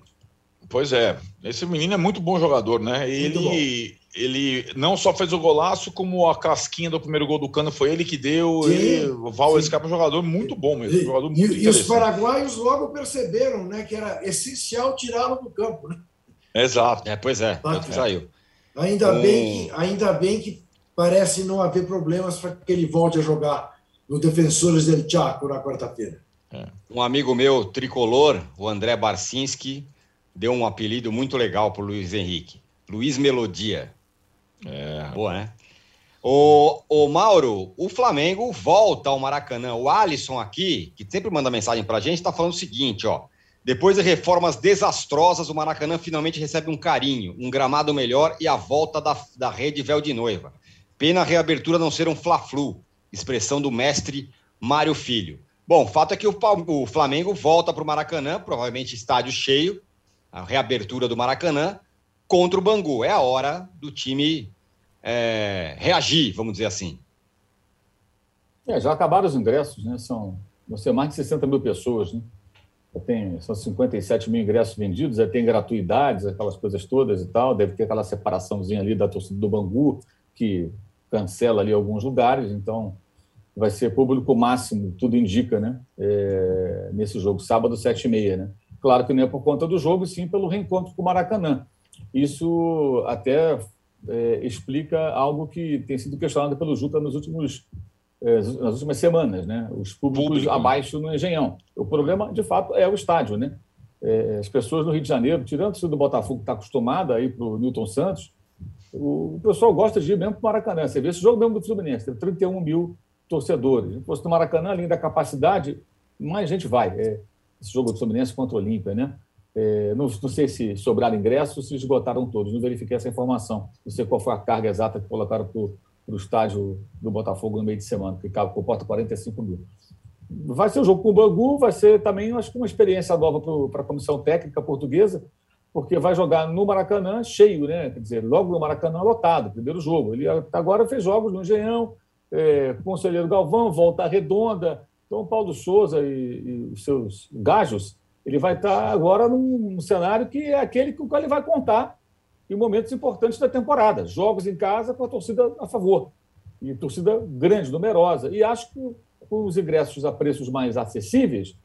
Pois é, esse menino é muito bom jogador, né? Ele, ele não só fez o golaço, como a casquinha do primeiro gol do Cano foi ele que deu. Sim, ele, o Val. Escapa é um jogador muito bom mesmo. E, um jogador e- muito e os interessante. paraguaios logo perceberam, né, que era essencial tirá-lo do campo, né? Exato. É, pois é, tanto que saiu. Ainda Um- bem que, ainda bem que parece não haver problemas para que ele volte a jogar no Defensores del Chaco na quarta-feira. Um amigo meu, tricolor, o André Barcinski, deu um apelido muito legal para Luiz Henrique. Luiz Melodia. É. Boa, né? O, o Mauro, o Flamengo volta ao Maracanã. O Alisson aqui, que sempre manda mensagem para a gente, está falando o seguinte, ó. Depois de reformas desastrosas, o Maracanã finalmente recebe um carinho, um gramado melhor e a volta da, da rede véu de noiva. Pena a reabertura não ser um fla-flu, expressão do mestre Mário Filho. Bom, o fato é que o, Flamengo volta para o Maracanã, provavelmente estádio cheio, a reabertura do Maracanã, contra o Bangu. É a hora do time é, reagir, vamos dizer assim. É, já acabaram os ingressos, né? São ser mais de 60 mil pessoas, né? Tem, são 57 mil ingressos vendidos, já tem gratuidades, aquelas coisas todas e tal. Deve ter aquela separaçãozinha ali da torcida do Bangu, que cancela ali alguns lugares, então vai ser público máximo, tudo indica, né? É, nesse jogo, sábado, 7 e meia, né? Claro que não é por conta do jogo, sim pelo reencontro com o Maracanã. Isso até é, explica algo que tem sido questionado pelo Juta nos últimos, é, nas últimas semanas, né? Os públicos Público. abaixo no Engenhão. O problema, de fato, é o estádio, né? É, as pessoas no Rio de Janeiro, tirando o do Botafogo que está acostumada a ir para o Newton Santos, o pessoal gosta de ir mesmo para o Maracanã. Você vê esse jogo mesmo do Fluminense, tem 31 mil torcedores. Se fosse no Maracanã, além da capacidade, mais gente vai. É, esse jogo do Fluminense contra o Olímpia, né? É, não, não, sei se sobraram ingressos ou se esgotaram todos, não verifiquei essa informação. Não sei qual foi a carga exata que colocaram para o estádio do Botafogo no meio de semana, que comporta 45 mil. Vai ser um jogo com o Bangu, vai ser também, acho que, uma experiência nova para a comissão técnica portuguesa, porque vai jogar no Maracanã cheio, né? Quer dizer, logo no Maracanã lotado, primeiro jogo. Ele agora fez jogos no Engenhão, é, Conselheiro Galvão, Volta Redonda. Então, Paulo Souza e, os seus gajos ele vai estar agora num, num cenário que é aquele com o qual ele vai contar em momentos importantes da temporada. Jogos em casa com a torcida a favor. E torcida grande, numerosa. E acho que com os ingressos a preços mais acessíveis,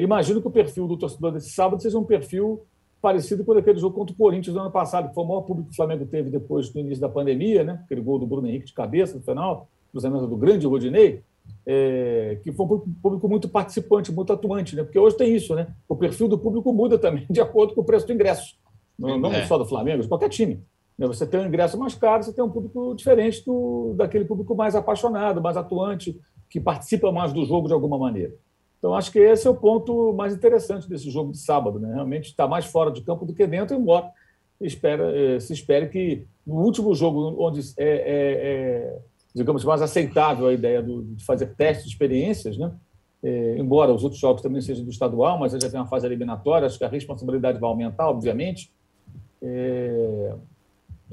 imagino que o perfil do torcedor desse sábado seja um perfil parecido com aquele jogo contra o Corinthians do ano passado, que foi o maior público que o Flamengo teve depois do início da pandemia, né? aquele gol do Bruno Henrique de cabeça no final, cruzamento do grande Rodinei é, que foi um público muito participante, muito atuante, né? porque hoje tem isso, né? o perfil do público muda também de acordo com o preço do ingresso, não, não é. só do Flamengo, de qualquer time. Né? Você tem um ingresso mais caro, você tem um público diferente do, daquele público mais apaixonado, mais atuante, que participa mais do jogo de alguma maneira. Então, acho que esse é o ponto mais interessante desse jogo de sábado. Né? Realmente está mais fora de campo do que dentro, embora espera, eh, se espere que no último jogo, onde é, é, é digamos, mais aceitável a ideia do, de fazer testes, experiências, né? É, embora os outros jogos também sejam do estadual, mas já tem uma fase eliminatória, acho que a responsabilidade vai aumentar, obviamente. É,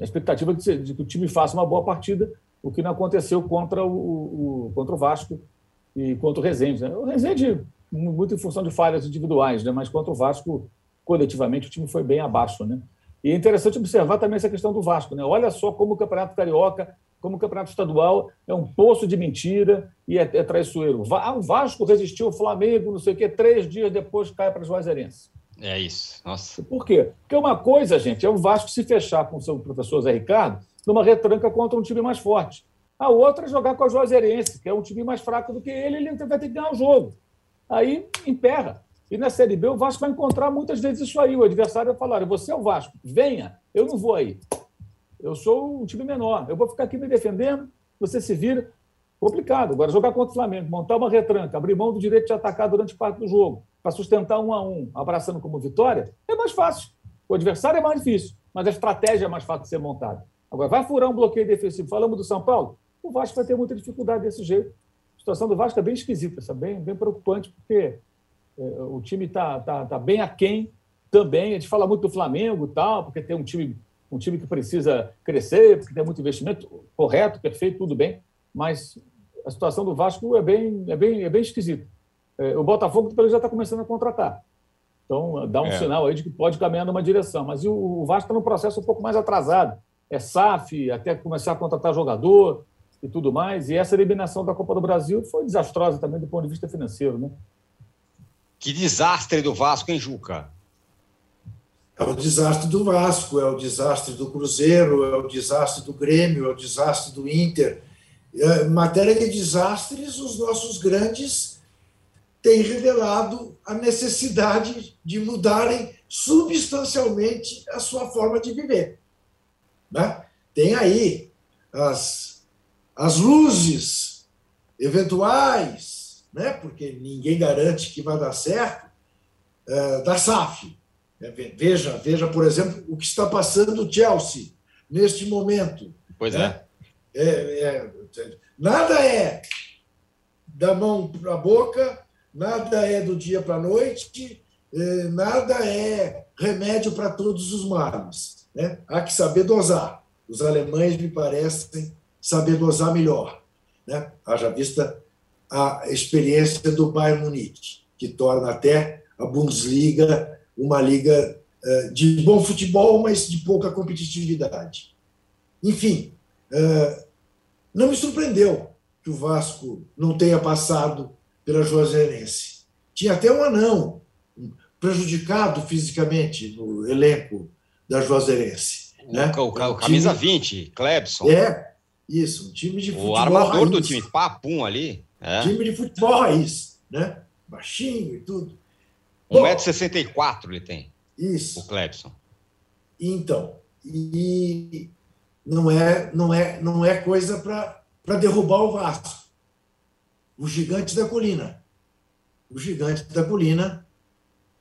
a expectativa é de, de, que o time faça uma boa partida, o que não aconteceu contra o, o contra o Vasco e contra o Rezende. Né? O Rezende, muito em função de falhas individuais, né? mas contra o Vasco, coletivamente, o time foi bem abaixo. Né? E é interessante observar também essa questão do Vasco. Né? Olha só como o Campeonato Carioca como o campeonato estadual é um poço de mentira e é, é traiçoeiro. Ah, o Vasco resistiu ao Flamengo, não sei o quê, três dias depois cai para os Juazeirenses. É isso. Nossa. Por quê? Porque uma coisa, gente, é o Vasco se fechar com o seu professor Zé Ricardo numa retranca contra um time mais forte. A outra é jogar com a Juazeirense, que é um time mais fraco do que ele, ele vai ter que ganhar o jogo. Aí emperra. E na Série B o Vasco vai encontrar muitas vezes isso aí. O adversário vai falar: você é o Vasco, venha, eu não vou aí. Eu sou um time menor. Eu vou ficar aqui me defendendo, você se vira. Complicado. Agora, jogar contra o Flamengo, montar uma retranca, abrir mão do direito de atacar durante parte do jogo, para sustentar um a um, abraçando como vitória, é mais fácil. O adversário é mais difícil, mas a estratégia é mais fácil de ser montada. Agora, vai furar um bloqueio defensivo. Falamos do São Paulo, o Vasco vai ter muita dificuldade desse jeito. A situação do Vasco é bem esquisita, sabe? bem, bem preocupante, porque é, o time está tá, tá bem aquém também. A gente fala muito do Flamengo tal, porque tem um time um time que precisa crescer, porque tem muito investimento, correto, perfeito, tudo bem, mas a situação do Vasco é bem, é bem, é bem esquisita. É, o Botafogo já está começando a contratar. Então, dá um é. sinal aí de que pode caminhar numa direção. Mas o, o Vasco está num processo um pouco mais atrasado. É SAF, até começar a contratar jogador e tudo mais. E essa eliminação da Copa do Brasil foi desastrosa também do ponto de vista financeiro. Né? Que desastre do Vasco, hein, Juca? É o desastre do Vasco, é o desastre do Cruzeiro, é o desastre do Grêmio, é o desastre do Inter. É, em matéria de desastres, os nossos grandes têm revelado a necessidade de mudarem substancialmente a sua forma de viver. Né? Tem aí as, as luzes eventuais, né? porque ninguém garante que vai dar certo, é, da SAF é, veja, veja, por exemplo, o que está passando o Chelsea neste momento. Pois né? é. É, é. Nada é da mão para a boca, nada é do dia para a noite, é, nada é remédio para todos os males. Né? Há que saber dosar. Os alemães me parecem saber dosar melhor. Né? Haja vista a experiência do Bayern Munique, que torna até a Bundesliga uma liga eh, de bom futebol, mas de pouca competitividade. Enfim, eh, não me surpreendeu que o Vasco não tenha passado pela Juazeirense. Tinha até um anão, prejudicado fisicamente no elenco da Juazeirense. Né? O, o, o, camisa time... 20, Klebson. É, isso, um time de futebol. O armador raiz. do time, papum ali. É. Time de futebol raiz, né? Baixinho e tudo. 1,64m ele tem. Isso. O Klebson. Então, e não é, não é, não é coisa para derrubar o Vasco. O gigante da colina. O gigante da colina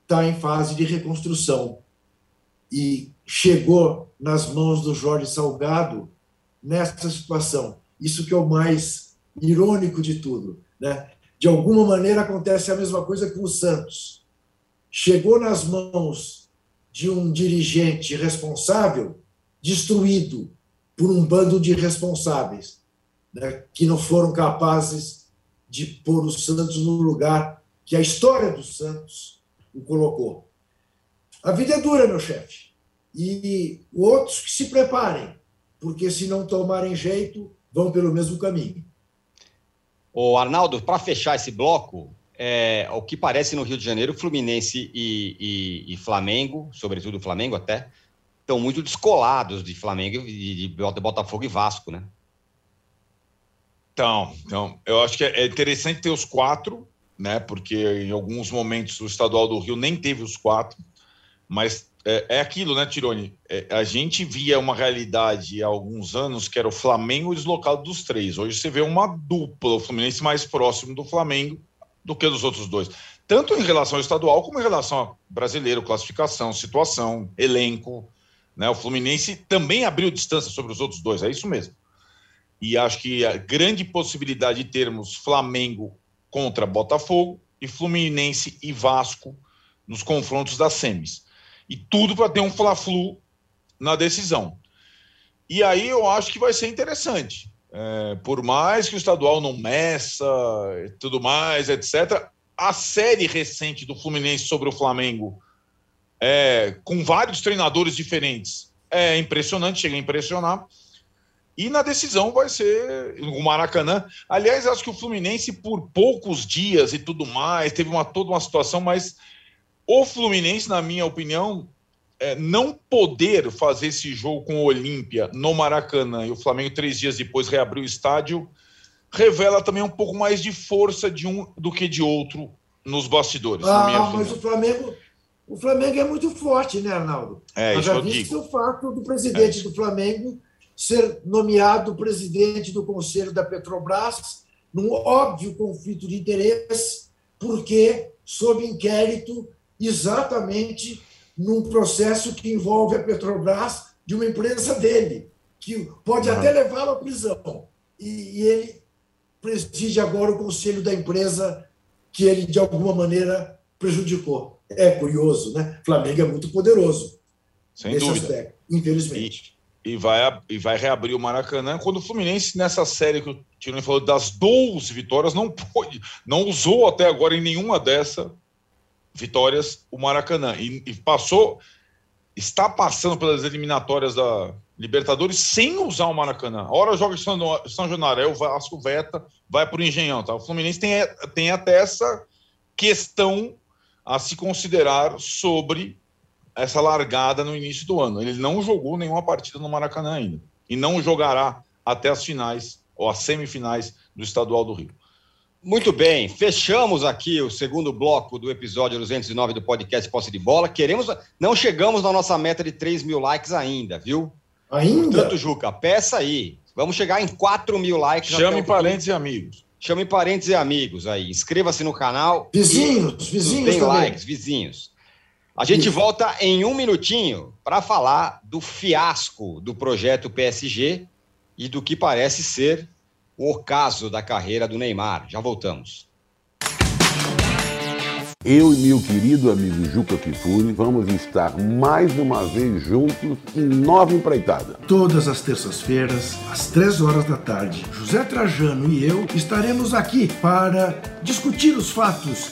está em fase de reconstrução e chegou nas mãos do Jorge Salgado nessa situação. Isso que é o mais irônico de tudo. Né? De alguma maneira acontece a mesma coisa com o Santos. Chegou nas mãos de um dirigente responsável, destruído por um bando de responsáveis, né? que não foram capazes de pôr o Santos no lugar que a história do Santos o colocou. A vida é dura, meu chefe. E outros que se preparem, porque se não tomarem jeito, vão pelo mesmo caminho. O Arnaldo, para fechar esse bloco, é, o que parece no Rio de Janeiro, Fluminense e, e, e Flamengo, sobretudo o Flamengo até, estão muito descolados de Flamengo e de Botafogo e Vasco, né? Então, então, eu acho que é interessante ter os quatro, né? Porque em alguns momentos o estadual do Rio nem teve os quatro, mas é, é aquilo, né, Tirone? É, a gente via uma realidade há alguns anos que era o Flamengo deslocado dos três. Hoje você vê uma dupla, o Fluminense mais próximo do Flamengo do que dos outros dois. Tanto em relação ao estadual como em relação ao brasileiro, classificação, situação, elenco. Né? O Fluminense também abriu distância sobre os outros dois, é isso mesmo. E acho que a grande possibilidade de termos Flamengo contra Botafogo e Fluminense e Vasco nos confrontos das semis e tudo para ter um Fla-Flu na decisão. E aí eu acho que vai ser interessante. É, por mais que o estadual não meça e tudo mais, etc., a série recente do Fluminense sobre o Flamengo, é, com vários treinadores diferentes, é impressionante, chega a impressionar. E na decisão vai ser o Maracanã. Aliás, acho que o Fluminense, por poucos dias e tudo mais, teve uma, toda uma situação, mas o Fluminense, na minha opinião, é, não poder fazer esse jogo com o Olímpia no Maracanã e o Flamengo três dias depois reabrir o estádio revela também um pouco mais de força de um do que de outro nos bastidores. Ah, mas o Flamengo, o Flamengo é muito forte, né, Arnaldo? É, Nós já vimos o fato do presidente é. do Flamengo ser nomeado presidente do Conselho da Petrobras num óbvio conflito de interesse, porque sob inquérito exatamente num processo que envolve a Petrobras de uma empresa dele, que pode uhum. até levá-lo à prisão. E, e, ele preside agora o conselho da empresa que ele, de alguma maneira, prejudicou. É curioso, né? Flamengo é muito poderoso. Sem nesse dúvida. Aspecto, infelizmente. E, e, vai, e vai reabrir o Maracanã quando o Fluminense, nessa série que o Tirone falou, das 12 vitórias, não pôde, não usou até agora em nenhuma dessa vitórias o Maracanã. E, e, passou, está passando pelas eliminatórias da Libertadores sem usar o Maracanã. A hora joga São, São Januário, o Vasco veta, vai para o Engenhão. Tá? O Fluminense tem, tem até essa questão a se considerar sobre essa largada no início do ano. Ele não jogou nenhuma partida no Maracanã ainda. E não jogará até as finais ou as semifinais do Estadual do Rio. Muito bem, fechamos aqui o segundo bloco do episódio 209 do podcast Posse de Bola. Queremos, não chegamos na nossa meta de 3 mil likes ainda, viu? Ainda? Portanto, Juca, peça aí. Vamos chegar em 4 mil likes. Chame parentes e amigos. Chame parentes e amigos aí. Inscreva-se no canal. Vizinhos, vizinhos Tem likes, vizinhos. A gente Isso. volta em um minutinho para falar do fiasco do projeto PSG e do que parece ser o ocaso da carreira do Neymar. Já voltamos. Eu e meu querido amigo Juca Kifuri vamos estar mais uma vez juntos em Nova Empreitada. Todas as terças-feiras, às três horas da tarde, José Trajano e eu estaremos aqui para discutir os fatos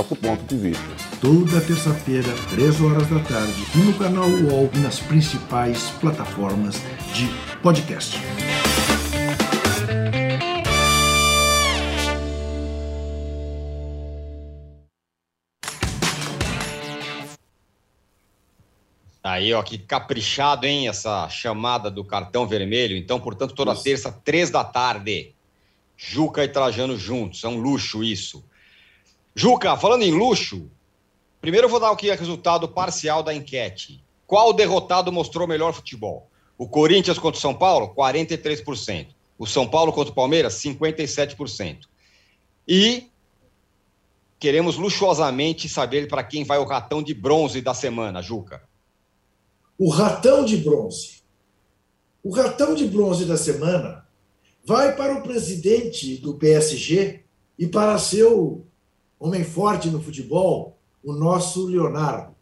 ponto de vista. Toda terça-feira, 3 horas da tarde, e no canal UOL e nas principais plataformas de podcast. Aí, ó, que caprichado, hein, essa chamada do cartão vermelho. Então, portanto, toda isso. terça, três da tarde. Juca e Trajano juntos. É um luxo isso. Juca, falando em luxo, primeiro eu vou dar aqui o resultado parcial da enquete. Qual derrotado mostrou melhor futebol? O Corinthians contra o São Paulo, 43%. O São Paulo contra o Palmeiras, 57%. E queremos luxuosamente saber para quem vai o ratão de bronze da semana, Juca o ratão de bronze. O ratão de bronze da semana vai para o presidente do PSG e para seu homem forte no futebol, o nosso Leonardo,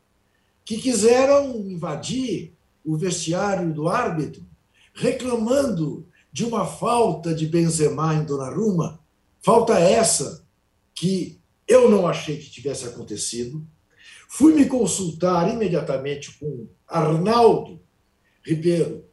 que quiseram invadir o vestiário do árbitro, reclamando de uma falta de Benzema em Donnarumma, falta essa que eu não achei que tivesse acontecido. Fui me consultar imediatamente com Arnaldo Ribeiro,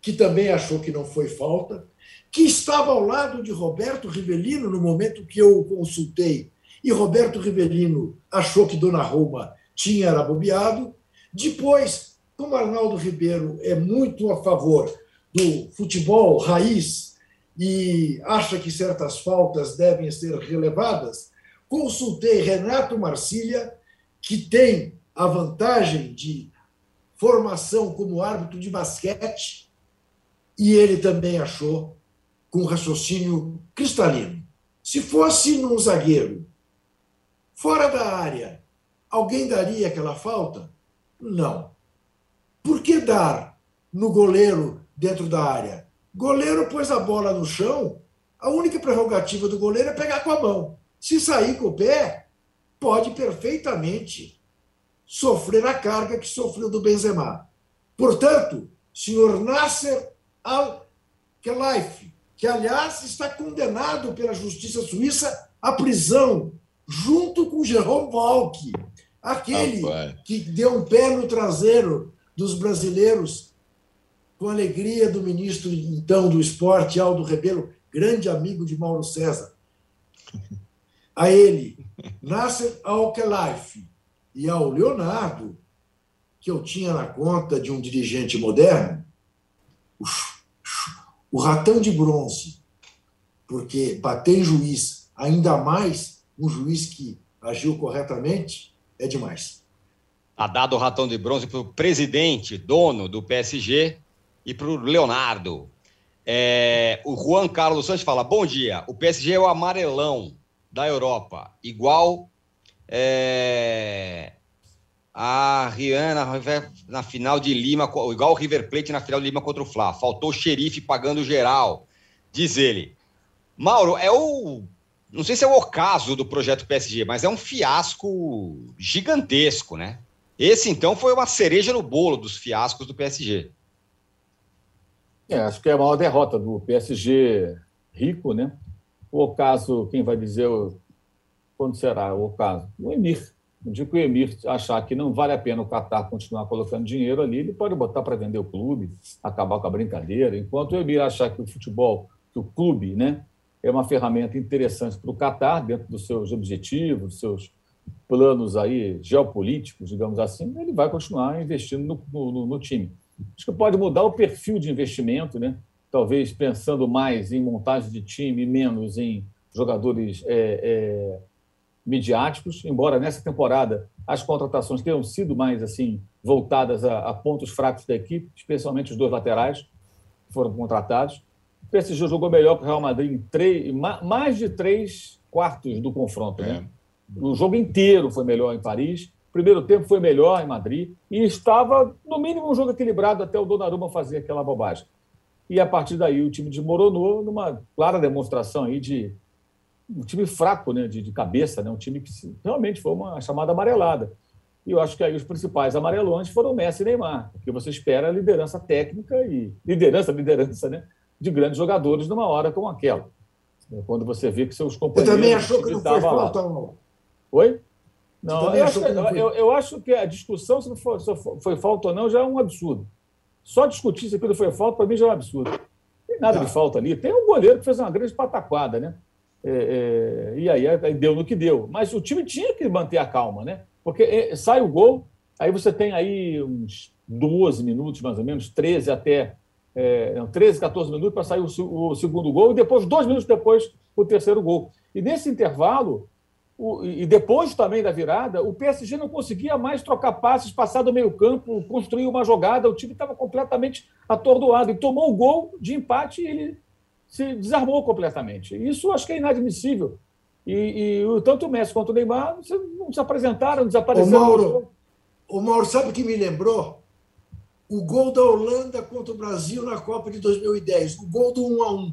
que também achou que não foi falta, que estava ao lado de Roberto Rivelino no momento que eu o consultei, e Roberto Rivelino achou que Dona Roma tinha era bobeado. Depois, como Arnaldo Ribeiro é muito a favor do futebol raiz e acha que certas faltas devem ser relevadas, consultei Renato Marcília, que tem a vantagem de formação como árbitro de basquete, e ele também achou com raciocínio cristalino. Se fosse num zagueiro fora da área, alguém daria aquela falta? Não. Por que dar no goleiro dentro da área? Goleiro pôs a bola no chão, a única prerrogativa do goleiro é pegar com a mão. Se sair com o pé, pode perfeitamente sofrer a carga que sofreu do Benzema. Portanto, senhor Nasser Al-Khelaifi, que aliás está condenado pela justiça suíça à prisão, junto com Jerome Valk, aquele que deu um pé no traseiro dos brasileiros com alegria do ministro então do esporte Aldo Rebelo, grande amigo de Mauro César. A ele, Nasser Al-Khelaifi, e ao Leonardo, que eu tinha na conta de um dirigente moderno, o, o ratão de bronze, porque bater em juiz, ainda mais um juiz que agiu corretamente, é demais. Tá dado o ratão de bronze para o presidente, dono do PSG, e para o Leonardo. É, o Juan Carlos Santos fala: bom dia, o PSG é o amarelão da Europa, igual é, a Rihanna na final de Lima, igual o River Plate na final de Lima contra o Fla. Faltou o xerife pagando geral, diz ele. Mauro, é o. Não sei se é o ocaso do projeto PSG, mas é um fiasco gigantesco, né? Esse, então, foi uma cereja no bolo dos fiascos do PSG. É, acho que é a maior derrota do PSG rico, né? O ocaso, quem vai dizer quando será o caso? O Emir. No dia que o Emir achar que não vale a pena o Qatar continuar colocando dinheiro ali, ele pode botar para vender o clube, acabar com a brincadeira. Enquanto o Emir achar que o futebol, que o clube, né, é uma ferramenta interessante para o Qatar, dentro dos seus objetivos, dos seus planos aí geopolíticos, digamos assim, ele vai continuar investindo no, no, no time. Acho que pode mudar o perfil de investimento, né? talvez pensando mais em montagem de time, menos em jogadores é, é, midiáticos, embora nessa temporada as contratações tenham sido mais assim voltadas a, a pontos fracos da equipe, especialmente os dois laterais que foram contratados. O PSG jogou melhor que o Real Madrid em três, mais de três quartos do confronto. Né? É. Né? O jogo inteiro foi melhor em Paris. primeiro tempo foi melhor em Madrid e estava, no mínimo, um jogo equilibrado até o Donnarumma fazer aquela bobagem. E a partir daí o time desmoronou numa clara demonstração aí de um time fraco, né, de, de cabeça, né, um time que realmente foi uma chamada amarelada. E eu acho que aí os principais amarelões foram Messi e Neymar, porque você espera a liderança técnica e liderança, liderança, né, de grandes jogadores numa hora como aquela. Quando você vê que seus companheiros. Você também achou que não foi falta, não? Oi? Não, eu acho, que, eu, eu acho, que, a discussão se, não foi, se foi falta ou não já é um absurdo. Só discutir se aquilo foi falta, para mim, já é um absurdo. Não tem nada de tá. falta ali. Tem um goleiro que fez uma grande pataquada, né? É, é, e aí, aí, deu no que deu. Mas o time tinha que manter a calma, né? Porque é, sai o gol, aí você tem aí uns 12 minutos, mais ou menos, 13 até. É, 13, 14 minutos para sair o, o, segundo gol, e depois, dois minutos depois, o terceiro gol. E nesse intervalo, o, e depois também da virada, o PSG não conseguia mais trocar passes, passar do meio-campo, construir uma jogada, o time estava completamente atordoado. E tomou o gol de empate e ele se desarmou completamente. Isso acho que é inadmissível. E, e tanto o Messi quanto o Neymar não se apresentaram, desapareceram. O Mauro, o Mauro sabe que me lembrou? O gol da Holanda contra o Brasil na Copa de 2010, o gol do 1 a 1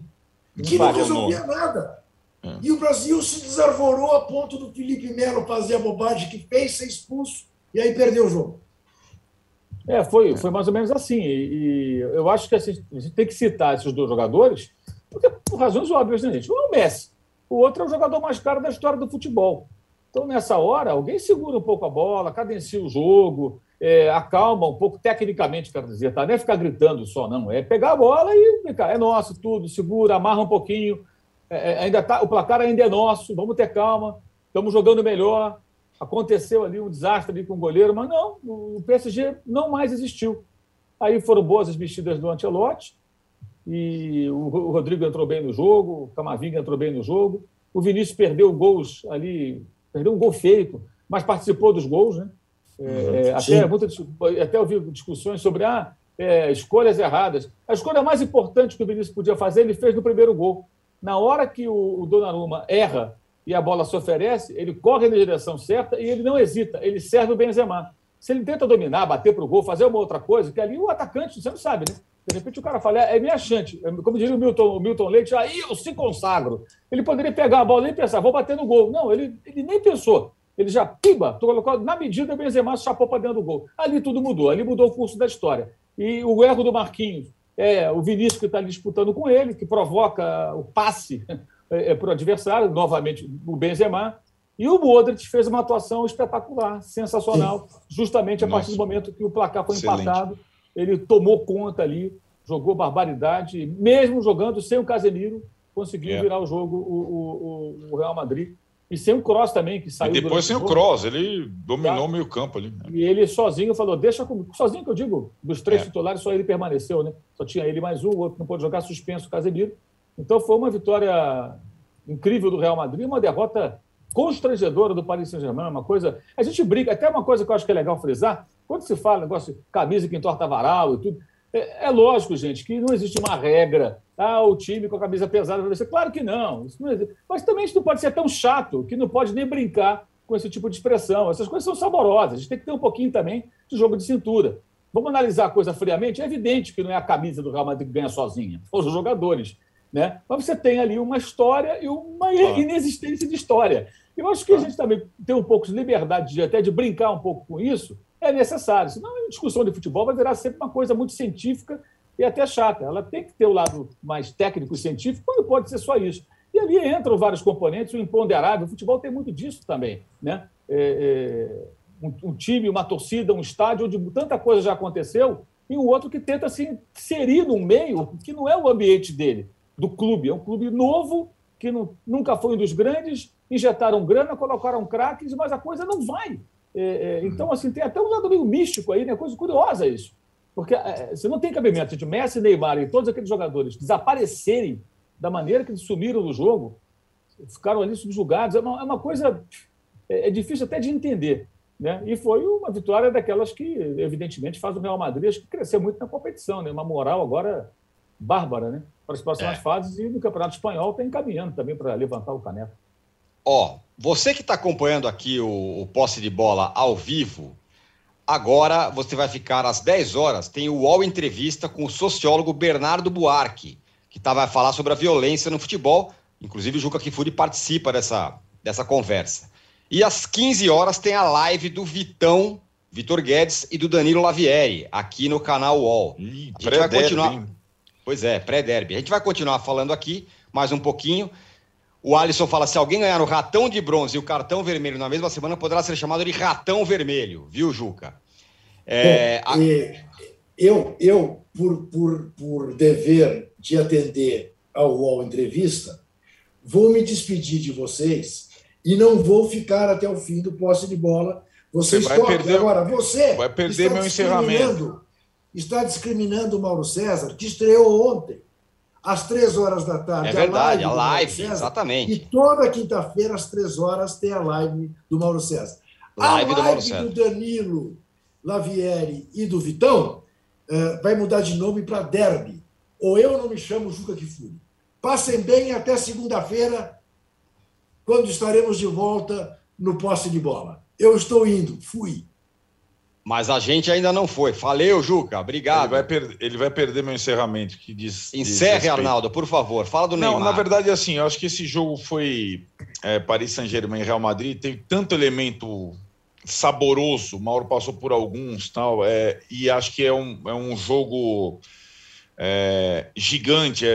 que não resolvia nada. É. E o Brasil se desarvorou a ponto do Felipe Melo fazer a bobagem que fez, ser expulso e aí perdeu o jogo. É, foi, foi mais ou menos assim. E, e eu acho que a gente, a gente, tem que citar esses dois jogadores, porque por razões óbvias, né, gente? Um é o Messi, o outro é o jogador mais caro da história do futebol. Então, nessa hora, alguém segura um pouco a bola, cadencia o jogo, é, acalma um pouco, tecnicamente, quero dizer, tá? Não é ficar gritando só, não. É pegar a bola e, é nosso tudo, segura, amarra um pouquinho é, é, ainda tá, o placar ainda é nosso, vamos ter calma, estamos jogando melhor. Aconteceu ali um desastre ali com o goleiro, mas não, o PSG não mais existiu. Aí foram boas as mexidas do Ancelotti, e o Rodrigo entrou bem no jogo, o Camavinga entrou bem no jogo, o Vinícius perdeu gols ali, perdeu um gol feito, mas participou dos gols, né? É, uhum. é até, muita, até ouvi discussões sobre ah, é, escolhas erradas. A escolha mais importante que o Vinícius podia fazer, ele fez no primeiro gol. Na hora que o, o Donnarumma erra e a bola se oferece, ele corre na direção certa e ele não hesita, ele serve o Benzema. Se ele tenta dominar, bater para o gol, fazer uma outra coisa, que ali o atacante, você não sabe, né? De repente o cara fala, é, é minha chance. É, como diria o Milton, o Milton Leite, aí eu se consagro. Ele poderia pegar a bola e pensar, vou bater no gol. Não, ele, ele nem pensou. Ele já, piba, colocou na medida, o Benzema chapou para dentro do gol. Ali tudo mudou, ali mudou o curso da história. E o erro do Marquinhos, é o Vinícius que está disputando com ele, que provoca o passe *laughs* é, é, para o adversário, novamente o Benzema, e o Modric fez uma atuação espetacular, sensacional, justamente a partir do momento que o placar foi Excelente. empatado, ele tomou conta ali, jogou barbaridade, mesmo jogando sem o Casemiro, conseguiu é. virar o jogo o, o, o Real Madrid. E sem o Cross também, que saiu. E depois sem o Cross, ele dominou tá? o meio-campo ali. Né? E ele sozinho falou: deixa comigo. Sozinho que eu digo, dos três é. titulares, só ele permaneceu, né? Só tinha ele mais um, o outro não pôde jogar suspenso, o Casemiro. Então foi uma vitória incrível do Real Madrid, uma derrota constrangedora do Paris Saint-Germain, uma coisa. A gente briga, até uma coisa que eu acho que é legal frisar, quando se fala negócio de camisa que entorta varal e tudo, é, é, lógico, gente, que não existe uma regra. Ah, o time com a camisa pesada vai ser. Claro que não. Mas também isso não pode ser tão chato que não pode nem brincar com esse tipo de expressão. Essas coisas são saborosas. A gente tem que ter um pouquinho também de jogo de cintura. Vamos analisar a coisa friamente. É evidente que não é a camisa do Real Madrid que ganha sozinha, são os jogadores. Né? Mas você tem ali uma história e uma inexistência de história. Eu acho que a gente também tem um pouco de liberdade de até de brincar um pouco com isso, é necessário. Senão a discussão de futebol vai virar sempre uma coisa muito científica e até chata. Ela tem que ter o lado mais técnico e científico, quando pode ser só isso. E ali entram vários componentes, o imponderável. O futebol tem muito disso também. Né? É, é, um, um, time, uma torcida, um estádio onde tanta coisa já aconteceu, e um outro que tenta se inserir num meio que não é o ambiente dele, do clube. É um clube novo, que não, nunca foi um dos grandes, injetaram grana, colocaram craques, mas a coisa não vai. É, é, então, assim, tem até um lado meio místico aí, né? Coisa curiosa isso. Porque é, você não tem cabimento de Messi, Neymar e todos aqueles jogadores desaparecerem da maneira que eles sumiram no jogo, ficaram ali subjugados. É uma, é uma coisa. É, é, difícil até de entender. Né? E foi uma vitória daquelas que, evidentemente, faz o Real Madrid acho que crescer muito na competição, né? uma moral agora bárbara né? para as próximas é. fases e no Campeonato Espanhol está encaminhando também para levantar o caneco. Ó, você que está acompanhando aqui o, o posse de bola ao vivo, agora você vai ficar às 10 horas. Tem o UOL Entrevista com o sociólogo Bernardo Buarque, que tá, vai falar sobre a violência no futebol. Inclusive, o Juca Kifuri participa dessa, dessa conversa. E às 15 horas tem a live do Vitão, Vitor Guedes e do Danilo Lavieri, aqui no canal UOL. Ih, a gente vai continuar. Pois é, pré-derby. A gente vai continuar falando aqui mais um pouquinho. O Alisson fala: se alguém ganhar o ratão de bronze e o cartão vermelho na mesma semana, poderá ser chamado de ratão vermelho, viu, Juca? É, Bom, a... Eu, eu por, por, por dever de atender ao UOL Entrevista, vou me despedir de vocês e não vou ficar até o fim do posse de bola. Vocês você vai perder, agora. Você vai perder meu encerramento. Está discriminando o Mauro César, que estreou ontem às três horas da tarde. É verdade, a live, a live César, exatamente. E toda quinta-feira, às três horas, tem a live do Mauro César. Live a live do, do Danilo Lavieri e do Vitão uh, vai mudar de nome para Derby. Ou eu não me chamo Juca Kifuri. Passem bem até segunda-feira, quando estaremos de volta no posse de bola. Eu estou indo, fui. Mas a gente ainda não foi. Valeu, Juca. Obrigado. Ele vai, per ele vai perder meu encerramento. Que diz, Encerre, Arnaldo, por favor. Fala do não, Neymar. Não, na verdade, assim, eu acho que esse jogo foi é, Paris Saint-Germain e Real Madrid. Teve tanto elemento saboroso. O Mauro passou por alguns, tal. É, e acho que é um, é um jogo é, gigante. É,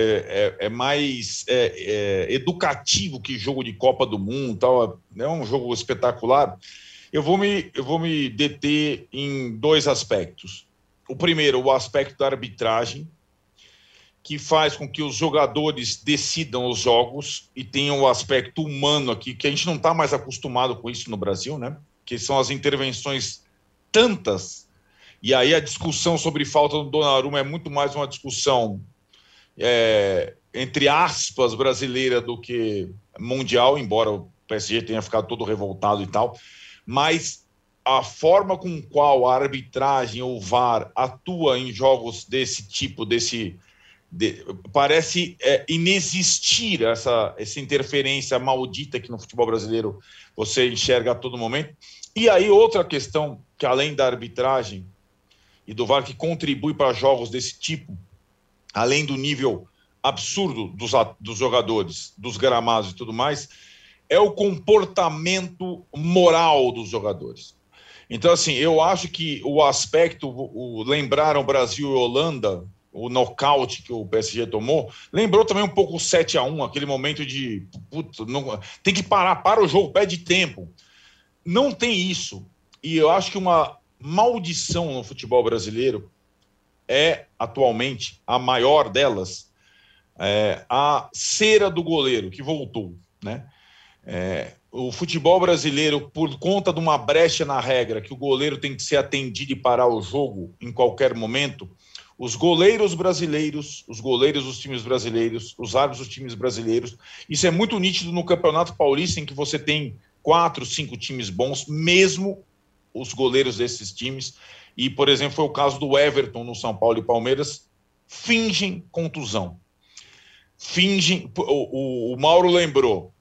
é, é mais é, é, educativo que jogo de Copa do Mundo, tal. É um jogo espetacular. Eu vou me, eu vou me deter em dois aspectos. O primeiro, o aspecto da arbitragem, que faz com que os jogadores decidam os jogos e tenham o aspecto humano aqui, que a gente não está mais acostumado com isso no Brasil, né? Que são as intervenções tantas. E aí a discussão sobre falta do Donnarumma é muito mais uma discussão, é, entre aspas, brasileira do que mundial, embora o PSG tenha ficado todo revoltado e tal mas a forma com qual a arbitragem ou VAR atua em jogos desse tipo, desse de, parece é, inexistir essa, essa interferência maldita que no futebol brasileiro você enxerga a todo momento. E aí outra questão que além da arbitragem e do VAR que contribui para jogos desse tipo, além do nível absurdo dos, dos jogadores, dos gramados e tudo mais, é o comportamento moral dos jogadores. Então, assim, eu acho que o aspecto, o, Brasil e Holanda, o nocaute que o PSG tomou, lembrou também um pouco o 7 a 1 aquele momento de puto, não, tem que parar, para o jogo, pede tempo. Não tem isso. E eu acho que uma maldição no futebol brasileiro é, atualmente, a maior delas, é, a cera do goleiro, que voltou, né? É, o futebol brasileiro, por conta de uma brecha na regra, que o goleiro tem que ser atendido e parar o jogo em qualquer momento, os goleiros brasileiros, os goleiros dos times brasileiros, os árbitros dos times brasileiros, isso é muito nítido no Campeonato Paulista, em que você tem quatro, cinco times bons, mesmo os goleiros desses times. E, por exemplo, foi o caso do Everton no São Paulo e Palmeiras, fingem contusão. Fingem. O, o, o Mauro lembrou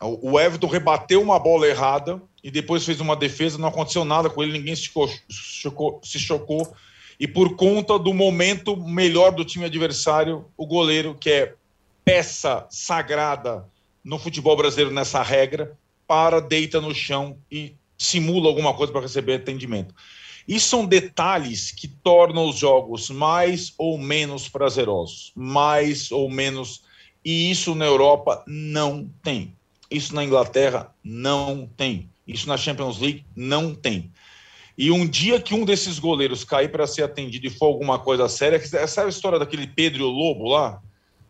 o Everton rebateu uma bola errada e depois fez uma defesa, não aconteceu nada com ele, ninguém se chocou, se chocou. E por conta do momento melhor do time adversário, o goleiro, que é peça sagrada no futebol brasileiro nessa regra, para, deita no chão e simula alguma coisa para receber atendimento. Isso são detalhes que tornam os jogos mais ou menos prazerosos, mais ou menos. E isso na Europa não tem. Isso na Inglaterra não tem. Isso na Champions League não tem. E um dia que um desses goleiros cair para ser atendido e for alguma coisa séria, sabe a história daquele Pedro Lobo lá?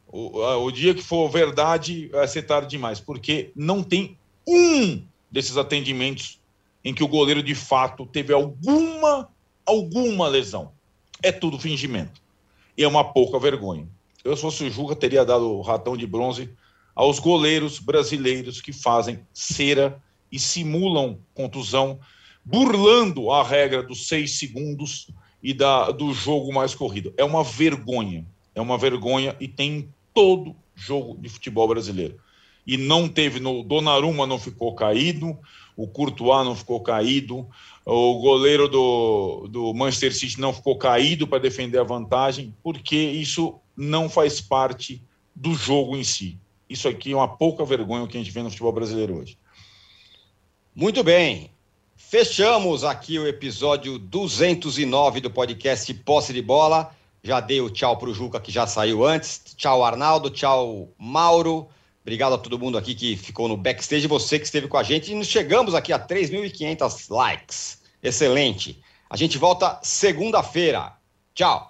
O, o dia que for verdade, vai ser tarde demais, porque não tem um desses atendimentos em que o goleiro de fato teve alguma alguma lesão. É tudo fingimento. E é uma pouca vergonha. Eu, se fosse o Juca, teria dado o ratão de bronze aos goleiros brasileiros que fazem cera e simulam contusão, burlando a regra dos seis segundos e da, do jogo mais corrido. É uma vergonha. É uma vergonha e tem todo jogo de futebol brasileiro. e não teve no Donnarumma não ficou caído, o Courtois não ficou caído, o goleiro do, do Manchester City não ficou caído para defender a vantagem, porque isso não faz parte do jogo em si. Isso aqui é uma pouca vergonha o que a gente vê no futebol brasileiro hoje. Muito bem. Fechamos aqui o episódio 209 do podcast Posse de Bola. Já dei o tchau para o Juca, que já saiu antes. Tchau, Arnaldo. Tchau, Mauro. Obrigado a todo mundo aqui que ficou no backstage, você que esteve com a gente. E chegamos aqui a 3.500 likes. Excelente. A gente volta segunda-feira. Tchau.